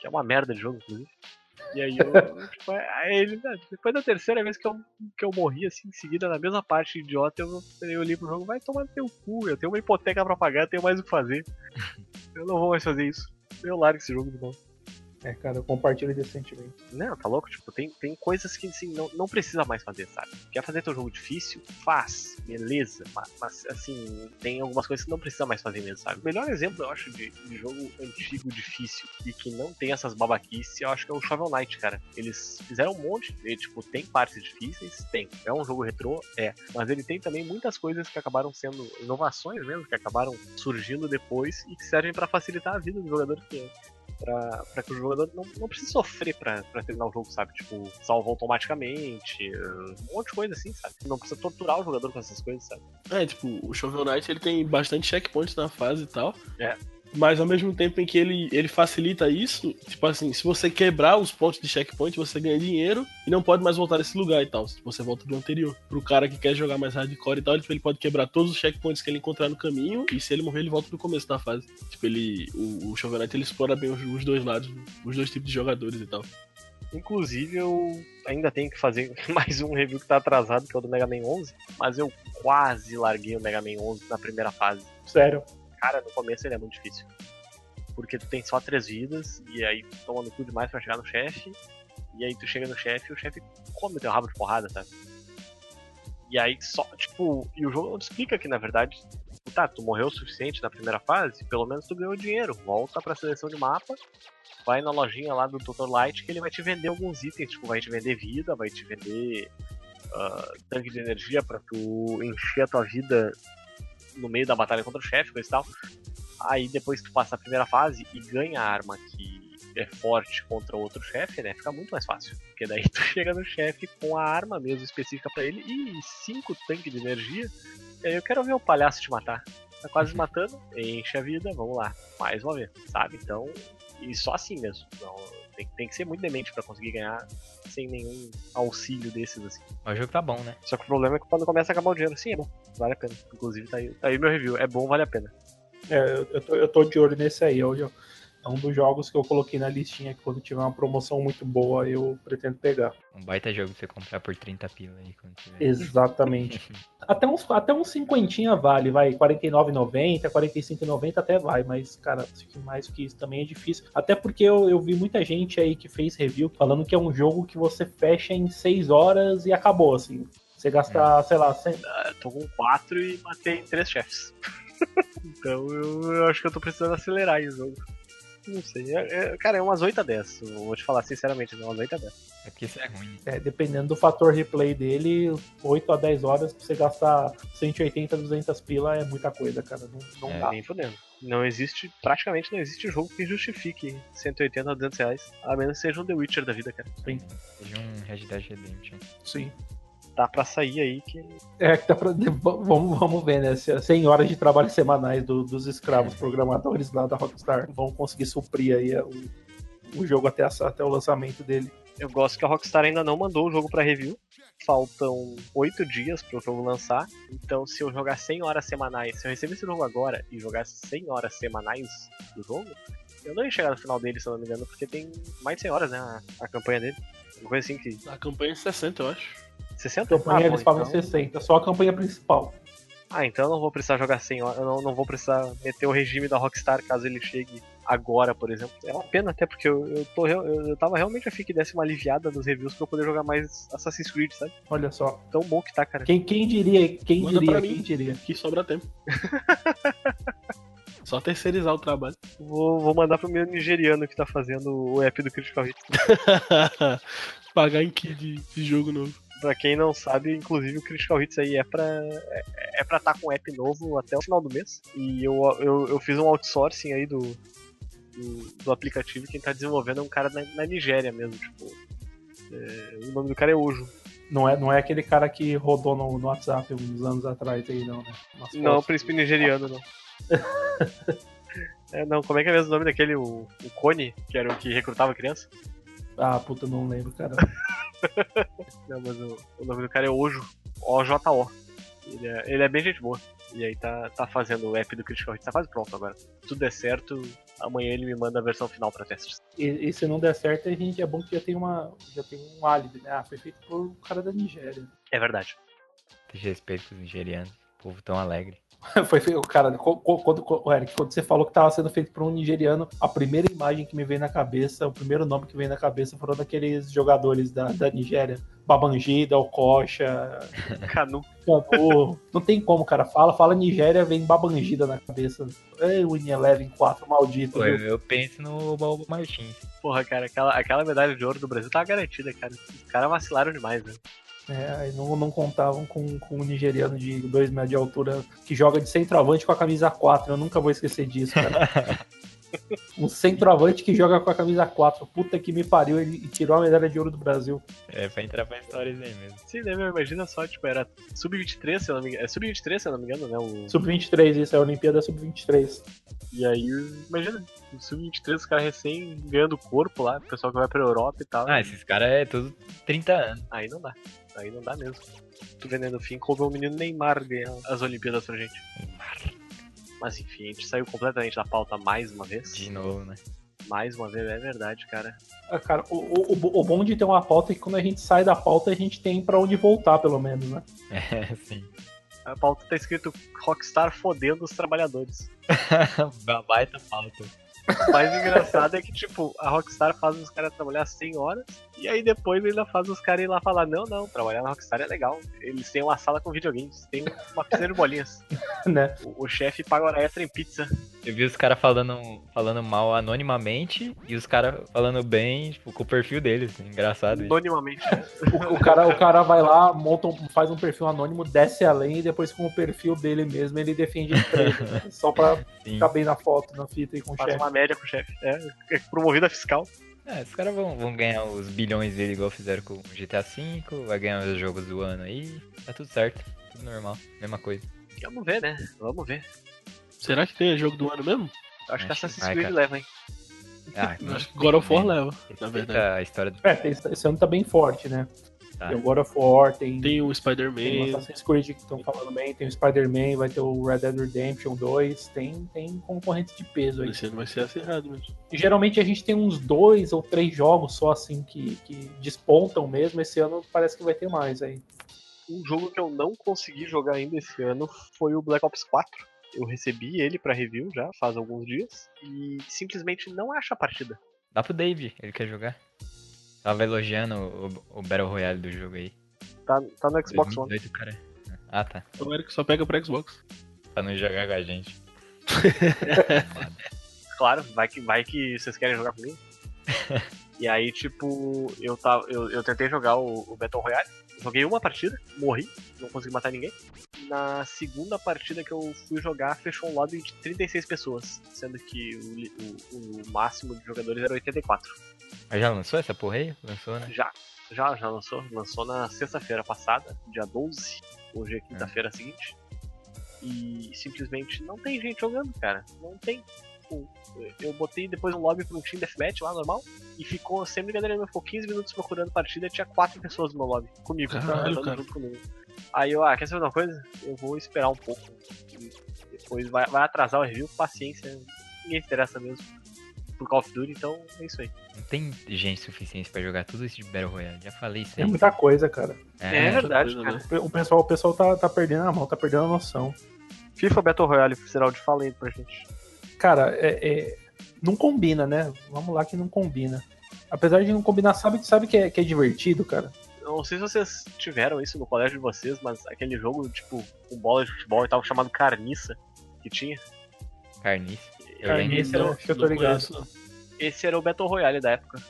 Que é uma merda de jogo, inclusive. E aí eu, tipo, aí ele, né, depois da terceira vez que eu, que eu morri assim em seguida na mesma parte idiota, eu, eu olhei pro jogo, vai tomar no teu cu, eu tenho uma hipoteca pra pagar, tenho mais o que fazer. Eu não vou mais fazer isso. Eu largo esse jogo de novo. É, cara, eu compartilho desse sentimento. Não, tá louco? Tipo, tem, tem coisas que assim, não, não precisa mais fazer, sabe? Quer fazer teu jogo difícil? Faz, beleza. Mas, mas, assim, tem algumas coisas que não precisa mais fazer mesmo, sabe? O melhor exemplo, eu acho, de, de jogo antigo, difícil e que não tem essas babaquices, eu acho que é o Shovel Knight, cara. Eles fizeram um monte, e, tipo, tem partes difíceis? Tem. É um jogo retrô? É. Mas ele tem também muitas coisas que acabaram sendo inovações mesmo, que acabaram surgindo depois e que servem pra facilitar a vida do jogador que pra, pra que o jogador não, não precise sofrer pra, pra terminar o jogo, sabe? Tipo, salva automaticamente, um monte de coisa assim, sabe? Não precisa torturar o jogador com essas coisas, sabe? É, tipo, o Shovel Knight ele tem bastante checkpoints na fase e tal. É. Mas ao mesmo tempo em que ele, ele facilita isso, tipo assim, se você quebrar os pontos de checkpoint, você ganha dinheiro e não pode mais voltar nesse lugar e tal. Se você volta do anterior. Pro cara que quer jogar mais hardcore e tal, ele, tipo, ele pode quebrar todos os checkpoints que ele encontrar no caminho e se ele morrer, ele volta pro começo da fase. Tipo, ele. O, o Shovel Knight ele explora bem os, os dois lados, os dois tipos de jogadores e tal. Inclusive, eu ainda tenho que fazer mais um review que tá atrasado, que é o do Mega Man 11, mas eu quase larguei o Mega Man 11 na primeira fase. Sério. Cara, no começo ele é muito difícil. Porque tu tem só três vidas, e aí tu toma no cu demais pra chegar no chefe, e aí tu chega no chefe e o chefe come teu rabo de porrada, sabe? E aí só, tipo, e o jogo explica que na verdade, tá, tu morreu o suficiente na primeira fase, pelo menos tu ganhou dinheiro. Volta pra seleção de mapa, vai na lojinha lá do Dr. Light que ele vai te vender alguns itens, tipo, vai te vender vida, vai te vender ah, tanque de energia pra tu encher a tua vida no meio da batalha contra o chefe, coisa e tal. Aí depois tu passa a primeira fase e ganha a arma que é forte contra outro chefe, né? Fica muito mais fácil. Porque daí tu chega no chefe com a arma mesmo específica pra ele e cinco tanques de energia. E aí eu quero ver o palhaço te matar. Tá quase matando, enche a vida, vamos lá. Mais uma vez, sabe? Então, e só assim mesmo. Não, tem, tem que ser muito demente pra conseguir ganhar sem nenhum auxílio desses, assim. Mas o jogo tá bom, né? Só que o problema é que quando começa a acabar o dinheiro, sim, é bom, vale a pena. Inclusive, tá aí, tá aí meu review. É bom, vale a pena. É, eu, eu tô, eu tô de olho nesse aí. Eu, eu, É um dos jogos que eu coloquei na listinha que quando tiver uma promoção muito boa eu pretendo pegar. Um baita jogo pra você comprar por 30 pila aí quando tiver. Exatamente. até uns, até uns 50 vale, vai. 49,90, 45,90 até vai, mas, cara, mais que isso também é difícil. Até porque eu, eu vi muita gente aí que fez review falando que é um jogo que você fecha em 6 horas e acabou, assim. Você gasta, sei lá, 100... Ah, tô com 4 e matei 3 chefes. então eu, eu acho que eu tô precisando acelerar aí o jogo. Não sei. É, é, cara, é umas 8 a 10. Eu vou te falar sinceramente, é umas 8 a 10. É porque isso é ruim. É, dependendo do fator replay dele, 8 a 10 horas pra você gastar 180, 200 pila é muita coisa, cara. Não, não É, dá. nem fodendo. Não existe, praticamente não existe jogo que justifique 180 a 200 reais. A menos que seja um The Witcher da vida, cara. Sim. Seja um Red Dead Redemption. Sim. Tá pra sair aí que. É, que dá pra, vamos, vamos ver, né? Se 100 horas de trabalho semanais do- dos escravos programadores lá da Rockstar vão conseguir suprir aí o, o jogo até, essa- até o lançamento dele. Eu gosto que a Rockstar ainda não mandou o jogo pra review. Faltam 8 dias pro jogo lançar. Então, se eu jogar 100 horas semanais, se eu receber esse jogo agora e jogar 100 horas semanais do jogo, eu não ia chegar no final dele, se eu não me engano, porque tem mais de 100 horas, né? A, a campanha dele. Uma coisa assim que. A campanha é 60, eu acho. 60? A campanha ah, eles bom, falam então... 60, só a campanha principal. Ah, então eu não vou precisar jogar 100 horas. Eu não, não vou precisar meter o regime da Rockstar caso ele chegue agora, por exemplo. É uma pena até, porque eu, eu, tô, eu, eu tava realmente afim que desse uma aliviada nos reviews pra eu poder jogar mais Assassin's Creed, sabe? Olha só. Tão bom que tá, cara. Quem, quem diria, quem Manda diria, pra quem mim. diria. Que sobra tempo. Só terceirizar o trabalho. Vou, vou mandar pro meu nigeriano que tá fazendo o app do Critical Hit. Pagar em que de, de jogo novo. Pra quem não sabe, inclusive o Critical Hits aí é pra é, é pra tá com um app novo até o final do mês. E eu, eu, eu fiz um outsourcing aí do, do, do aplicativo. Quem tá desenvolvendo é um cara na, na Nigéria mesmo, tipo. é, o nome do cara é Ojo. Não é, não é aquele cara que rodou no, no WhatsApp uns anos atrás aí, não, né? Umas Não, fotos. príncipe nigeriano, não. É, não, como é que é mesmo o nome daquele, o, o Cone, que era o que recrutava criança? Ah, puta, não lembro, cara. Não, mas o, o nome do cara é Ojo, O-J-O. Ele é, ele é bem gente boa. E aí tá, tá fazendo o app do Critical Hit, tá quase pronto agora. Se tudo der certo, amanhã ele me manda a versão final pra testes. E, e se não der certo, a gente é bom que já tem uma. Já tem um álibi, né? Ah, foi feito por um cara da Nigéria. É verdade. Deixa respeito pros nigerianos. Povo tão alegre. Foi feito, cara, co- quando, co- Eric, quando você falou que tava sendo feito por um nigeriano, a primeira imagem que me veio na cabeça, o primeiro nome que veio na cabeça foram daqueles jogadores da, da Nigéria. Babangida, Okocha, Canu. Canu. Não tem como, cara. Fala, fala Nigéria, vem Babangida na cabeça. Ei, o Eleven 4, maldito. Pô, eu, penso no Balbo Martins. Porra, cara, aquela, aquela medalha de ouro do Brasil tava garantida, cara. Os caras vacilaram demais, né? É, aí não, não contavam com, com um nigeriano de 2 metros de altura que joga de centroavante com a camisa 4. Eu nunca vou esquecer disso, cara. um centroavante que joga com a camisa 4. Puta que me pariu, ele tirou a medalha de ouro do Brasil. É pra entrar pra histórias aí mesmo. Sim, né, meu? Imagina só, tipo, era sub-23, se eu não me engano. É sub-23, se eu não me engano, né? O... Sub-23, isso é a Olimpíada Sub-23. E aí, imagina, o sub-23, os caras recém ganhando corpo lá, o pessoal que vai pra Europa e tal. Ah, esses caras é tudo 30 anos. Aí não dá. Aí não dá mesmo. Tu vendendo fim, coube o menino Neymar ganhar as Olimpíadas pra gente. Mas enfim, a gente saiu completamente da pauta mais uma vez. De novo, né? Mais uma vez, é verdade, cara. Ah, cara, o, o, o bo- o bom de ter uma pauta é que quando a gente sai da pauta, a gente tem pra onde voltar, pelo menos, né? É, sim. A pauta tá escrito Rockstar fodendo os trabalhadores. Ba- Baita pauta. O mais engraçado é que, tipo, a Rockstar faz os caras trabalhar 100 horas e aí depois ainda faz os caras ir lá falar: não, não, trabalhar na Rockstar é legal. Eles têm uma sala com videogames, tem uma piscina de bolinhas. né? O, o chefe paga hora extra em pizza. Eu vi os caras falando, falando mal anonimamente e os caras falando bem, tipo, com o perfil deles. Engraçado isso. Anonimamente. O, o cara, o cara vai lá, monta um- faz um perfil anônimo, desce além e depois com o perfil dele mesmo ele defende a empresa. né? Só pra Sim. ficar bem na foto, na fita e com o Faz chefe. uma média com o chefe. É, é promovido a fiscal. É, os caras vão, vão ganhar os bilhões dele igual fizeram com o GTA V, vai ganhar os jogos do ano aí, tá tudo certo, tudo normal, mesma coisa. Vamos ver, né? Vamos ver. Será que tem jogo do ano mesmo? Acho que Acho que Assassin's Creed cara. leva, hein? Ah, acho que God of War leva, na verdade. a história do É, esse ano tá bem forte, né? Tá. Tem o God of War, tem, Tem o tem o Spider-Man. Assassin's Creed que estão falando bem, tem o Spider-Man, vai ter o Red Dead Redemption 2, tem, tem concorrentes de peso aí. Esse ano vai ser acirrado mesmo. E geralmente a gente tem uns dois ou três jogos só assim que, que despontam mesmo. Esse ano parece que vai ter mais aí. Um jogo que eu não consegui jogar ainda esse ano foi o Black Ops 4. Eu recebi ele pra review já faz alguns dias e simplesmente não acho a partida. Dá pro Dave, ele quer jogar. Tava elogiando o, o Battle Royale do jogo aí. Tá, tá no Xbox One. 2018, cara. Ah, tá. O Eric só pega pra Xbox. Pra não jogar com a gente. Claro, vai que, vai que vocês querem jogar comigo. e aí, tipo, eu, tava, eu, eu tentei jogar o, o Battle Royale. Joguei uma partida, morri, não consegui matar ninguém. Na segunda partida que eu fui jogar, fechou um lobby de 36 pessoas, sendo que o, o, o máximo de jogadores era 84. Mas já lançou essa porra aí? Lançou, né? Já, já, já lançou. Lançou na sexta-feira passada, dia 12. Hoje é quinta-feira seguinte. E simplesmente não tem gente jogando, cara. Não tem. Tipo, Eu botei depois um lobby pra um Team Deathmatch lá, normal. E ficou, sem brincadeira, nenhuma, ficou 15 minutos procurando partida e tinha 4 pessoas no meu lobby. Comigo, Caralho, cara. junto comigo. Aí eu, ah, quer saber uma coisa? Eu vou esperar um pouco. Depois vai, vai atrasar o review, paciência. Ninguém interessa mesmo por Call of Duty, então é isso aí. Não tem gente suficiente pra jogar tudo isso de Battle Royale. Já falei isso É aí. muita coisa, cara. É, verdade, coisa, cara. O pessoal, o pessoal tá, tá perdendo a mão, tá perdendo a noção. FIFA Battle Royale será o de fala aí pra gente. Cara, é, é- não combina, né? Vamos lá que não combina. Apesar de não combinar, sabe, sabe que, é, que é divertido, cara? Não sei se vocês tiveram isso no colégio de vocês, mas aquele jogo, tipo, com bola de futebol e tal, chamado Carniça, que tinha. Carniça. Eu Carniça. acho que eu tô ligado. não. Esse era o Battle Royale da época.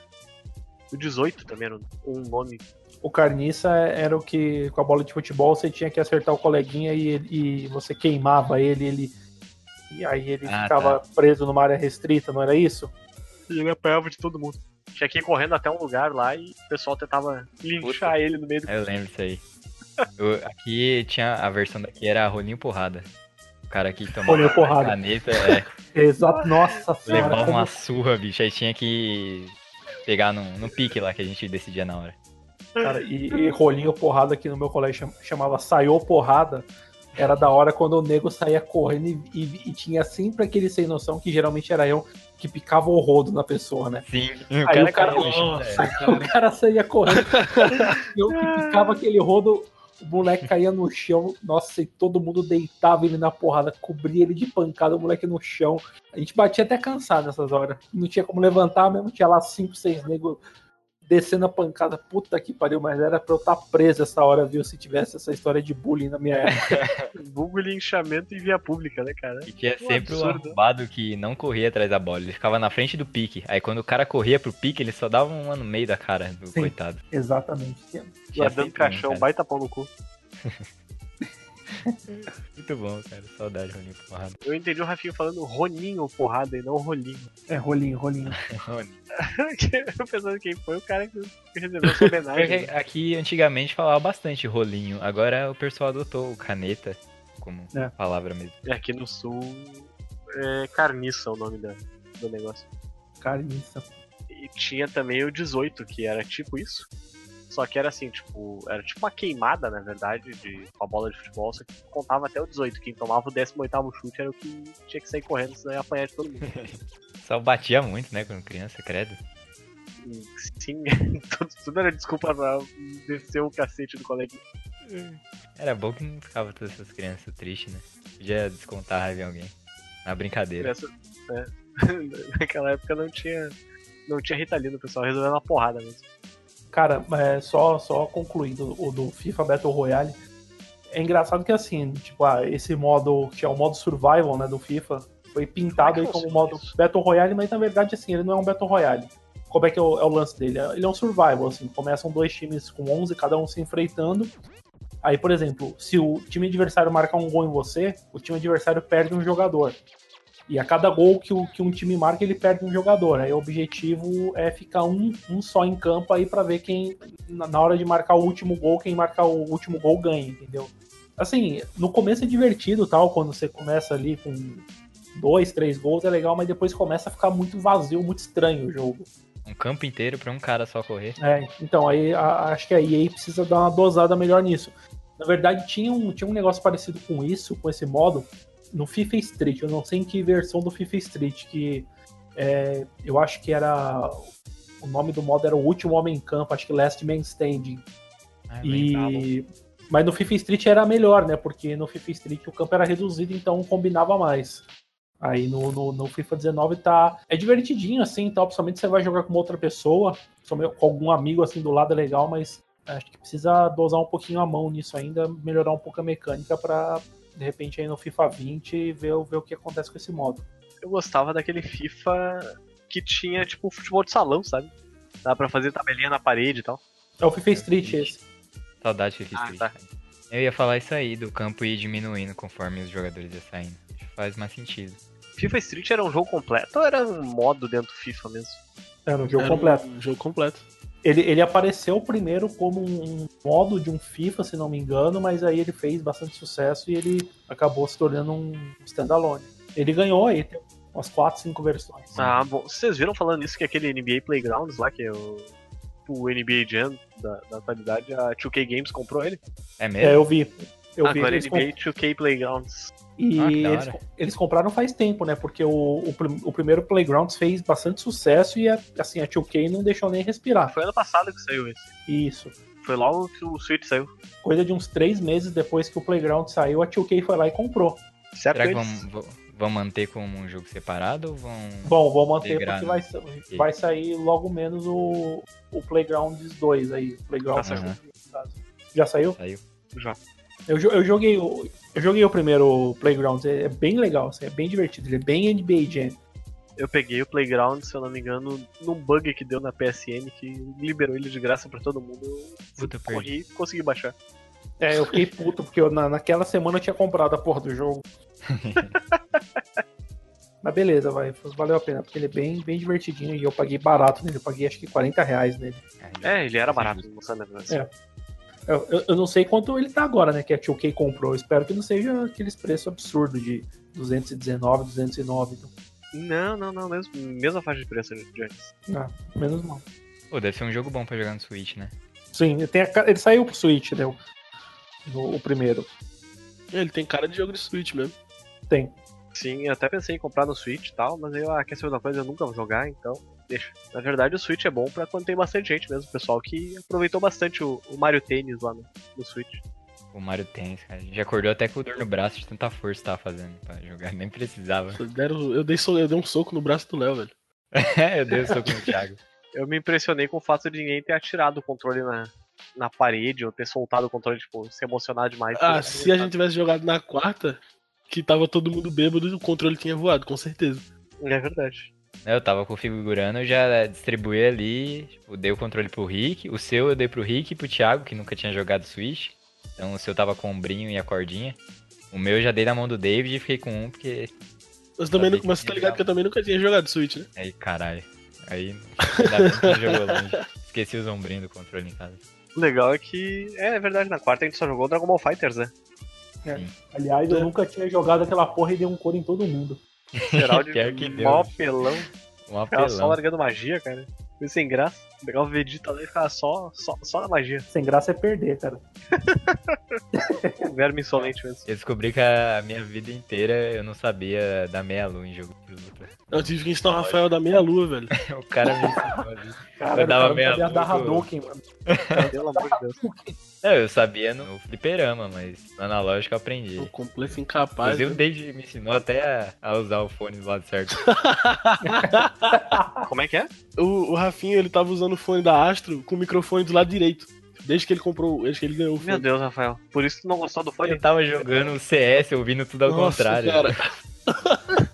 O 18 também era um nome. O Carniça era o que, com a bola de futebol, você tinha que acertar o coleguinha e, e você queimava ele, ele. E aí ele Ah, ficava preso numa área restrita, não era isso? O jogo apanhava de todo mundo. Tinha que ir correndo até um lugar lá e o pessoal tentava linchar ele no meio do. Eu lembro disso aí. Eu- aqui tinha a versão daqui era rolinho porrada. O cara que tomava Rolinho porrada. caneta, é, Exato, nossa senhora. levava como- uma surra, bicho. Aí tinha que pegar no, no pique lá que a gente decidia na hora. Cara, e, e rolinho porrada que no meu colégio cham- chamava saiô porrada. Era da hora quando o nego saía correndo e, e- e tinha sempre aquele sem noção que geralmente era eu que picava o rodo na pessoa, né? Sim, Aí o cara- caiu no chão, Nossa, velho. O cara saía correndo. eu que picava aquele rodo, o moleque caía no chão. Nossa, e todo mundo deitava ele na porrada, cobria ele de pancada, o moleque no chão. A gente batia até cansado nessas horas. Não tinha como levantar mesmo, tinha lá cinco, seis negros descendo a pancada. Puta que pariu, mas era pra eu estar preso essa hora, viu? Se tivesse essa história de bullying na minha época. Google linchamento em via pública, né, cara? E tinha Um sempre o absurdo. arrombado que não corria atrás da bola. Ele ficava na frente do pique. Aí quando o cara corria pro pique, ele só dava uma no meio da cara do Sim. coitado. Exatamente. Tinha um, caixão, baita pau no cu. Muito bom, cara. Saudade, Rolinho porrada. Eu entendi o Rafinho falando Roninho porrada e não Rolinho. É, rolinho, rolinho. eu pensando quem foi o cara que recebeu essa homenagem. Porque aqui antigamente falava bastante rolinho. Agora o pessoal adotou o caneta como É. palavra mesmo. E aqui no sul é Carniça o nome da, do negócio. Carniça. E tinha também o 18, que era tipo isso. Só que era assim, tipo, era tipo uma queimada, na verdade, de, com a bola de futebol, só que contava até o 18. Quem tomava o 18 chute era o que tinha que sair correndo, senão ia apanhar de todo mundo. Só batia muito, né, quando criança, credo. Sim, tudo, tudo era desculpa pra descer o cacete do colega. Era bom que não ficava todas essas crianças tristes, né? Podia descontar a raiva em alguém. Na brincadeira. Essa, é, naquela época não tinha. Não tinha Ritalina, o pessoal resolveu na porrada mesmo. Cara, é, só, só concluindo o do FIFA Battle Royale. É engraçado que assim, tipo, ah, esse modo, que é o modo survival, né, do FIFA, foi pintado Como é aí como modo isso? Battle Royale, mas na verdade, assim, ele não é um Battle Royale. Como é que é o, é o lance dele? Ele é um survival, assim, começam dois times com 11, cada um se enfrentando. Aí, por exemplo, se o time adversário marcar um gol em você, o time adversário perde um jogador. E a cada gol que, o, que um time marca, ele perde um jogador. Aí o objetivo é ficar um, um só em campo aí pra ver quem, na, hora de marcar o último gol, quem marcar o último gol ganha, entendeu? Assim, no começo é divertido tal, quando você começa ali com dois, três gols é legal, mas depois começa a ficar muito vazio, muito estranho o jogo. um campo inteiro pra um cara só correr. É, então, aí a- acho que a EA precisa dar uma dosada melhor nisso. Na verdade, tinha um, tinha um negócio parecido com isso, com esse modo, no FIFA Street. Eu não sei em que versão do FIFA Street, que é, eu acho que era. O nome do modo era o último homem em campo, acho que Last Man Standing. Lembrava. E, mas no FIFA Street era melhor, né? Porque no FIFA Street o campo era reduzido, então combinava mais. Aí no, no, no FIFA 19 tá. É divertidinho, assim, então, principalmente você vai jogar com outra pessoa, com algum amigo assim do lado é legal, mas acho que precisa dosar um pouquinho a mão nisso ainda, melhorar um pouco a mecânica pra, de repente, aí no FIFA 20 ver, ver o que acontece com esse modo. Eu gostava daquele FIFA que tinha, tipo, futebol de salão, sabe? Dá pra fazer tabelinha na parede e tal. É o FIFA Street esse. Saudade eu fiz Ah, Street, tá. Eu ia falar isso aí, do campo ir diminuindo conforme os jogadores iam saindo. Faz mais sentido. FIFA Street era um jogo completo ou era um modo dentro do FIFA mesmo? É, no jogo Era completo. Um jogo completo. Ele, ele apareceu primeiro como um modo de um FIFA, se não me engano, mas aí ele fez bastante sucesso e ele acabou se tornando um standalone. Ele ganhou aí, tem umas 4, 5 versões. Ah, bom. Vocês viram falando isso que aquele NBA Playgrounds lá, que é o, o NBA Jam da, da atualidade, a 2K Games comprou ele? É É, mesmo? eu vi. Eu vi. Agora NBA 2K Playgrounds. E Ah, eles, eles compraram faz tempo, né? Porque o, o, o primeiro Playgrounds fez bastante sucesso e a, assim, a 2K não deixou nem respirar. Foi ano passado que saiu esse. Isso. Foi logo que o Switch saiu. Coisa de uns três meses depois que o Playground saiu, a 2K foi lá e comprou. Certo? Será que eles- vão, vão- vão manter como um jogo separado ou vão. Bom, vou manter Integrar, porque né? vai, vai sair logo menos o, o Playgrounds 2 aí. o Playground Já saiu. Já saiu? Saiu? Já. Eu, eu joguei eu joguei o primeiro Playgrounds, é, é bem legal, assim, é bem divertido, ele é bem NBA Jam. Eu peguei o Playground, se eu não me engano, num bug que deu na PSN que liberou ele de graça pra todo mundo. Eu Puta, corri e consegui baixar. É, eu fiquei puto, porque eu, na, naquela semana eu tinha comprado a porra do jogo. Mas beleza, vai, valeu a pena, porque ele é bem, bem divertidinho e eu paguei barato nele, eu paguei acho que 40 reais nele. É, ele era barato, não sabe, né? É. Eu, eu- eu não sei quanto ele tá agora, né, que a 2K comprou, eu espero que não seja aqueles preços absurdos de 219, 209, então. Não, não, não, mesmo, mesma faixa de preço de antes. Ah, menos mal. Pô, deve ser um jogo bom pra jogar no Switch, né? Sim, ele, tem a ele saiu pro Switch, né, o, no- o primeiro, Ele tem cara de jogo de Switch mesmo. tem. Sim, eu até pensei em comprar no Switch e tal, mas eu, ah, quer saber uma coisa, eu nunca vou jogar, então deixa. Na verdade, o Switch é bom pra quando tem bastante gente mesmo, o pessoal que aproveitou bastante o, o Mario Tênis lá no, no Switch. O Mario Tennis, cara. A gente acordou até com dor no braço de tanta força que tava fazendo pra jogar. Nem precisava. Deram- eu, dei, so- eu dei um soco no braço do Léo, velho. É, eu dei o soco no Thiago. Eu me impressionei com o fato de ninguém ter atirado o controle na, na parede ou ter soltado o controle, tipo, se emocionar demais. Ah, se a gente tivesse jogado na quarta, que tava todo mundo bêbado, o controle tinha voado, com certeza. É verdade. Eu tava configurando, eu já distribuí ali, tipo, dei o controle pro Rick, o seu eu dei pro Rick e pro Thiago, que nunca tinha jogado Switch. Então o seu tava com o ombrinho e a cordinha. O meu eu já dei na mão do David e fiquei com um, porque. Mas, também, nu- mas que tá ligado que eu também nunca tinha jogado Switch, né? Aí, caralho. Aí, ainda jogou longe. Esqueci os ombrinhos do controle em casa. O legal é que, é, é verdade, na quarta a gente só jogou Dragon Ball Fighters, né? Aliás, eu É. nunca tinha jogado aquela porra e dei um couro em todo mundo. Geral de Pior que deu. mó apelão. Um Ficava só apelão. largando magia, cara. Foi sem graça. Pegar o Vegeta lá e ficava só, só, só na magia. Sem graça é perder, cara. Um verme insolente mesmo. Eu descobri que a minha vida inteira eu não sabia dar meia lua em jogo de luta. Eu tive que ensinar o Rafael da meia-lua, velho. O cara me ensinou ali. Cara, Eu dava meia lua, Hadouken, mano. Pelo amor de Deus. Não, eu sabia no fliperama, mas no analógico eu aprendi. O complexo incapaz. Inclusive o né? David me ensinou até a, a usar o fone do lado certo. Como é que é? O, o Rafinha, ele tava usando o fone da Astro com o microfone do lado direito. Desde que ele comprou, desde que ele ganhou o Meu fone. Deus, Rafael. Por isso que tu não gostou do fone? Eu tava jogando CS, ouvindo tudo ao Nossa, contrário. cara.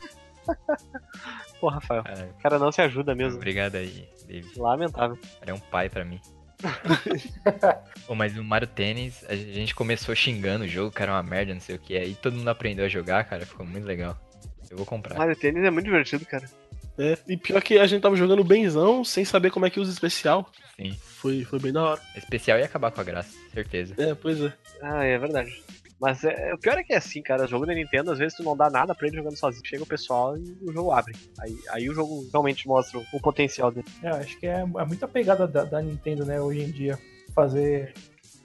Pô, Rafael. Caralho, O cara não se ajuda mesmo. Obrigado aí, David. Lamentável. Ele é um pai pra mim. Pô, mas o Mario Tênis, a gente começou xingando o jogo, que era uma merda, não sei o que. Aí todo mundo aprendeu a jogar, cara, ficou muito legal. Eu vou comprar. Mario Tênis é muito divertido, cara. É, e pior que a gente tava jogando benzão, sem saber como é que usa especial. Sim. Foi, foi bem da hora. Especial ia acabar com a graça, certeza. É, pois é. Ah, é verdade. Mas é, o pior é que é assim, cara. O jogo da Nintendo, às vezes tu não dá nada pra ele jogando sozinho. Chega o pessoal e o jogo abre. Aí, aí o jogo realmente mostra o, potencial dele. É, acho que é, é muita pegada da, da Nintendo, né, hoje em dia. Fazer.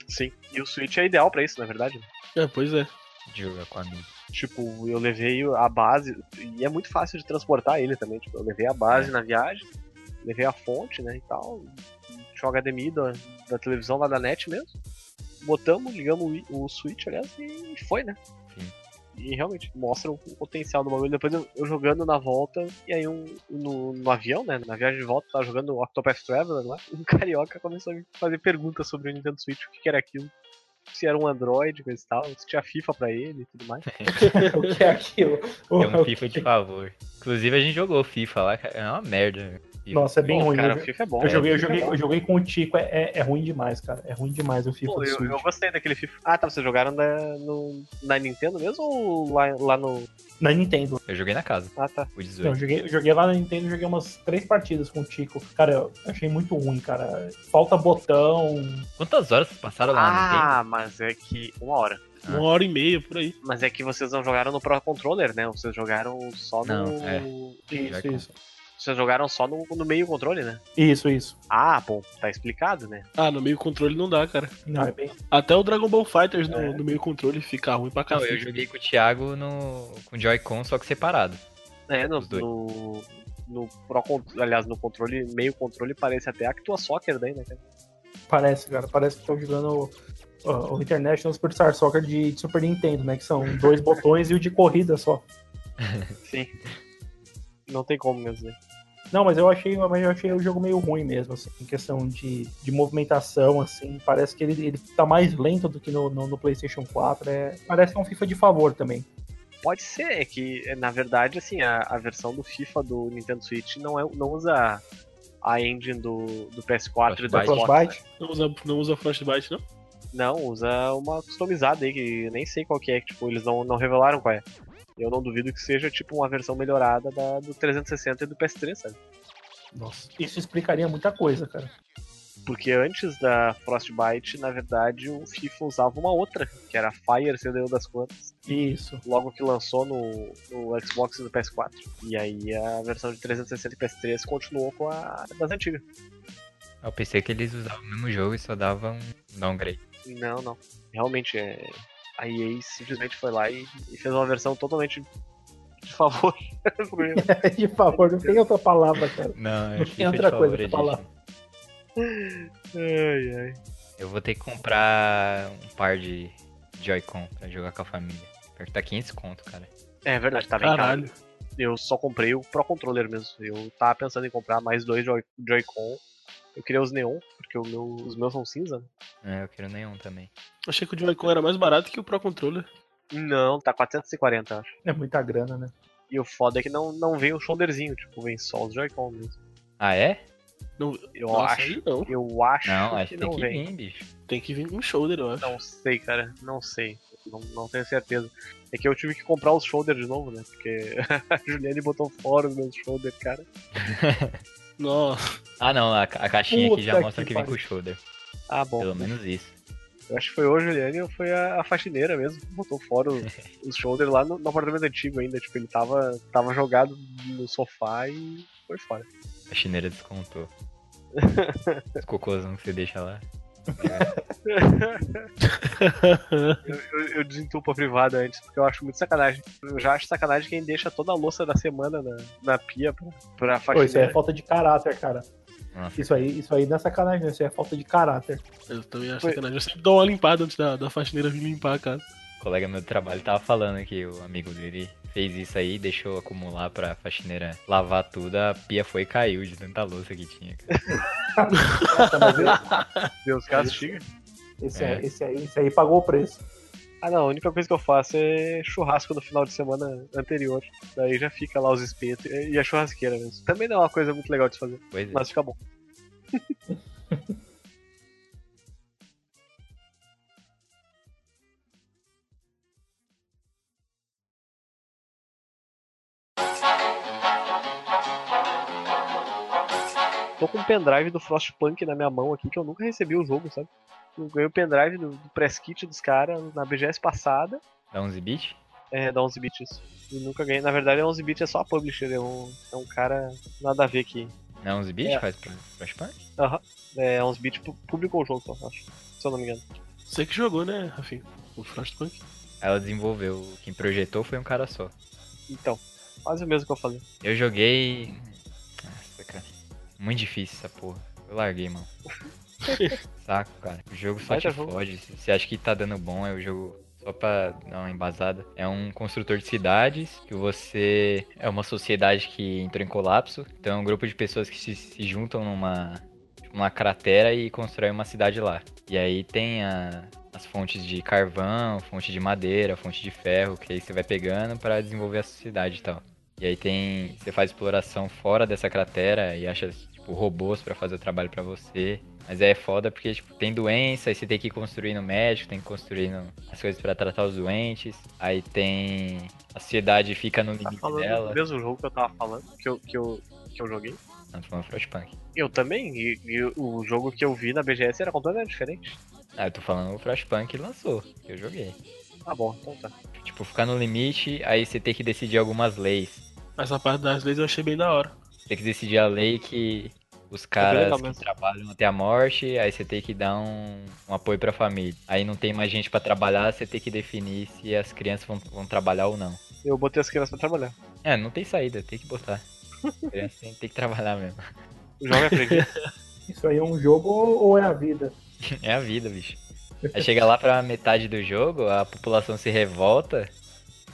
Sim. E o Switch é ideal pra isso, na verdade. né? É, pois é. De jogar com amigo. Tipo, eu levei a base. E é muito fácil de transportar ele também. Tipo, eu levei a base É. na viagem, levei a fonte, né, e tal. Tinha o HDMI da, da televisão lá da net mesmo. Botamos, ligamos o, o Switch, aliás, e foi, né? Sim. E realmente mostra o potencial do bagulho. Depois eu, eu jogando na volta, e aí um, no, no avião, né? Na viagem de volta, tava jogando o Octopath Traveler lá. Um carioca começou a me fazer perguntas sobre o Nintendo Switch, o que, que era aquilo. Se era um Android, coisa e tal, se tinha FIFA pra ele e tudo mais. o que é aquilo? É um FIFA de favor. Inclusive a gente jogou FIFA lá, cara, é uma merda. Nossa, é bem Pô, ruim. cara, eu, o FIFA é bom. eu joguei, eu, né? joguei, eu joguei com o Tico, é, é, é ruim demais, cara. É ruim demais o FIFA Pô, eu, eu gostei daquele FIFA. Ah, tá, vocês jogaram na, no, na Nintendo mesmo ou lá, lá no. Na Nintendo. Eu joguei na casa, Ah, tá. o Não, 18. eu joguei, eu joguei lá na Nintendo, joguei umas três partidas com o Tico. Cara, eu achei muito ruim, cara. Falta botão. Quantas horas passaram lá na Nintendo? Ah, mas é que. Uma hora. Ah. Uma hora e meia por aí. Mas é que vocês não jogaram no Pro Controller, né? Vocês jogaram só no. Não, é. Isso, isso. Vocês jogaram só no, no meio controle, né? Isso, isso. Ah, bom, tá explicado, né? Ah, no meio controle não dá, cara. Não, é bem. Até o Dragon Ball Fighters no, É. no meio controle fica ruim pra Não, eu joguei com o Thiago no, com o Joy-Con, só que separado. É, no. Os dois. No, no Pro Controle. Aliás, no controle, meio controle parece até Actua Soccer daí, né, cara? Parece, cara. Parece que estão jogando ó, o International Superstar Soccer de, de Super Nintendo, né? Que são dois botões e o de corrida só. Sim. Não tem como mesmo, né? Não, mas eu achei, mas eu achei o jogo meio ruim mesmo, assim, em questão de, de movimentação, assim. Parece que ele, ele tá mais lento do que no, no, no PlayStation 4. É, parece que é um FIFA de favor também. Pode ser, é que, na verdade, assim, a, a versão do FIFA do Nintendo Switch não, é, não usa a engine do, do PS4 e do Frostbite. Xbox. Frostbite. Não usa, não usa Frostbite, não? Não, usa uma customizada aí, que nem sei qual que é, que tipo, eles não, não revelaram qual é. Eu não duvido que seja tipo uma versão melhorada da, do 360 e do PS3, sabe? Nossa. Isso explicaria muita coisa, cara. Porque antes da Frostbite, na verdade, o FIFA usava uma outra, que era a Fire, se deu das contas, Isso. logo que lançou no, no Xbox e no PS4. E aí a versão de 360 e PS3 continuou com a das antigas. Eu pensei que eles usavam o mesmo jogo e só davam um downgrade. Não, não. Realmente, é... a EA simplesmente foi lá e, e fez uma versão totalmente de favor. de favor, não tem outra palavra, cara. Não, Não tem outra coisa pra falar. ai, ai. Eu vou ter que comprar um par de Joy-Con pra jogar com a família. Pior que tá 500 conto, cara. É verdade, tá bem caro. Caralho. Eu só comprei o Pro Controller mesmo. Eu tava pensando em comprar mais dois Joy- Joy-Con. Eu queria os neon, porque o meu- os meus são cinza. É, eu quero nenhum também. Achei que o Joy-Con era mais barato que o Pro Controller. Não, tá 440, eu acho. É muita grana, né? E o foda é que não, não vem o shoulderzinho, tipo, vem só os Joy-Con mesmo. Ah, é? Não, Eu nossa, acho. não. Eu acho Não, acho que que tem não que vem. vir, bicho. Tem que vir com um shoulder, eu acho. Não sei, cara. Não sei. Não, não tenho certeza. É que eu tive que comprar os shoulder de novo, né? Porque a Juliane botou fora os meus shoulder, cara. Nossa. Ah, não, a, a caixinha aqui já Puta mostra que que vem com o shoulder. Ah, bom. Pelo menos isso. Eu acho que foi hoje, Juliane, ou foi a, a faxineira mesmo que botou fora os, os shoulder lá no, no apartamento antigo ainda. Tipo, ele tava, tava jogado no sofá e foi fora. A chineira descontou. Os cocôzão que você deixa lá. Eu, eu, eu desentupo a privada antes, porque eu acho muito sacanagem. Eu já acho sacanagem quem deixa toda a louça da semana na, na pia pra, pra Pô, isso aí é faxineira. falta de caráter, cara. Nossa, Isso aí, isso aí não é sacanagem, isso aí é falta de caráter. Eu também acho Foi- sacanagem. Eu sempre dou uma limpada antes da, da faxineira vir limpar a casa. O colega meu de trabalho tava falando que o amigo dele fez isso aí, deixou acumular pra faxineira lavar tudo, a pia foi e caiu de tanta louça que tinha. Cara. Nossa, mas Deus castiga. esse, É. aí, esse, aí, esse aí pagou o preço. Ah não, a única coisa que eu faço é churrasco no final de semana anterior. Daí já fica lá os espetos e a churrasqueira mesmo. Também não é uma coisa muito legal de fazer, Pois é. mas fica bom. Tô com um pendrive do Frostpunk na minha mão aqui que eu nunca recebi o jogo, sabe? Eu ganhei o pendrive do, do press kit dos caras na BGS passada. Dá 11 bits? É, da 11 bits. E nunca ganhei. Na verdade, a 11 bits é só a publisher. É um, é um cara nada a ver que. Não, 11 bits É. faz Flashpoint? Aham. É, 11 bits pu- publicou o jogo só, acho. Se eu não me engano. Você que jogou, né, Rafinha? O Frostpunk. Ela desenvolveu. Quem projetou foi um cara só. Então, quase o mesmo que eu falei. Eu joguei. Nossa, cara. Muito difícil essa porra. Eu larguei, mano. Saco, cara. O jogo só Baita te jogo. fode. Se você acha que tá dando bom, é o jogo. Só pra dar uma embasada. É um construtor de cidades que você. É uma sociedade que entrou em colapso. Então é um grupo de pessoas que se, se juntam numa. tipo, Uma cratera e constroem uma cidade lá. E aí tem a- as fontes de carvão, fonte de madeira, fonte de ferro, que aí você vai pegando pra desenvolver a sociedade e tal. E aí tem. Você faz exploração fora dessa cratera e acha, tipo, robôs pra fazer o trabalho pra você. Mas é foda porque, tipo, tem doença, aí você tem que ir construindo médico, tem que ir construindo as coisas pra tratar os doentes. Aí tem. A sociedade fica no Tá limite falando dela. do mesmo jogo que eu tava falando, que eu, que eu, que eu joguei. Não, tô falando Frostpunk. Eu também, e, e o jogo que eu vi na BGS era completamente diferente. Ah, eu tô falando o Frostpunk que lançou, que eu joguei. Tá bom, então tá. Tipo, ficar no limite, aí você tem que decidir algumas leis. Essa parte das leis eu achei bem da hora. Tem que decidir a lei que os bem caras que trabalham até a morte, aí você tem que dar um, um apoio pra família. Aí não tem mais gente pra trabalhar, você tem que definir se as crianças vão, vão trabalhar ou não. Eu botei as crianças pra trabalhar. É, não tem saída, tem que botar. Criança tem, tem que trabalhar mesmo. O jovem aprendiz. Isso aí é um jogo ou é a vida? É a vida, bicho. Aí chega lá pra metade do jogo, a população se revolta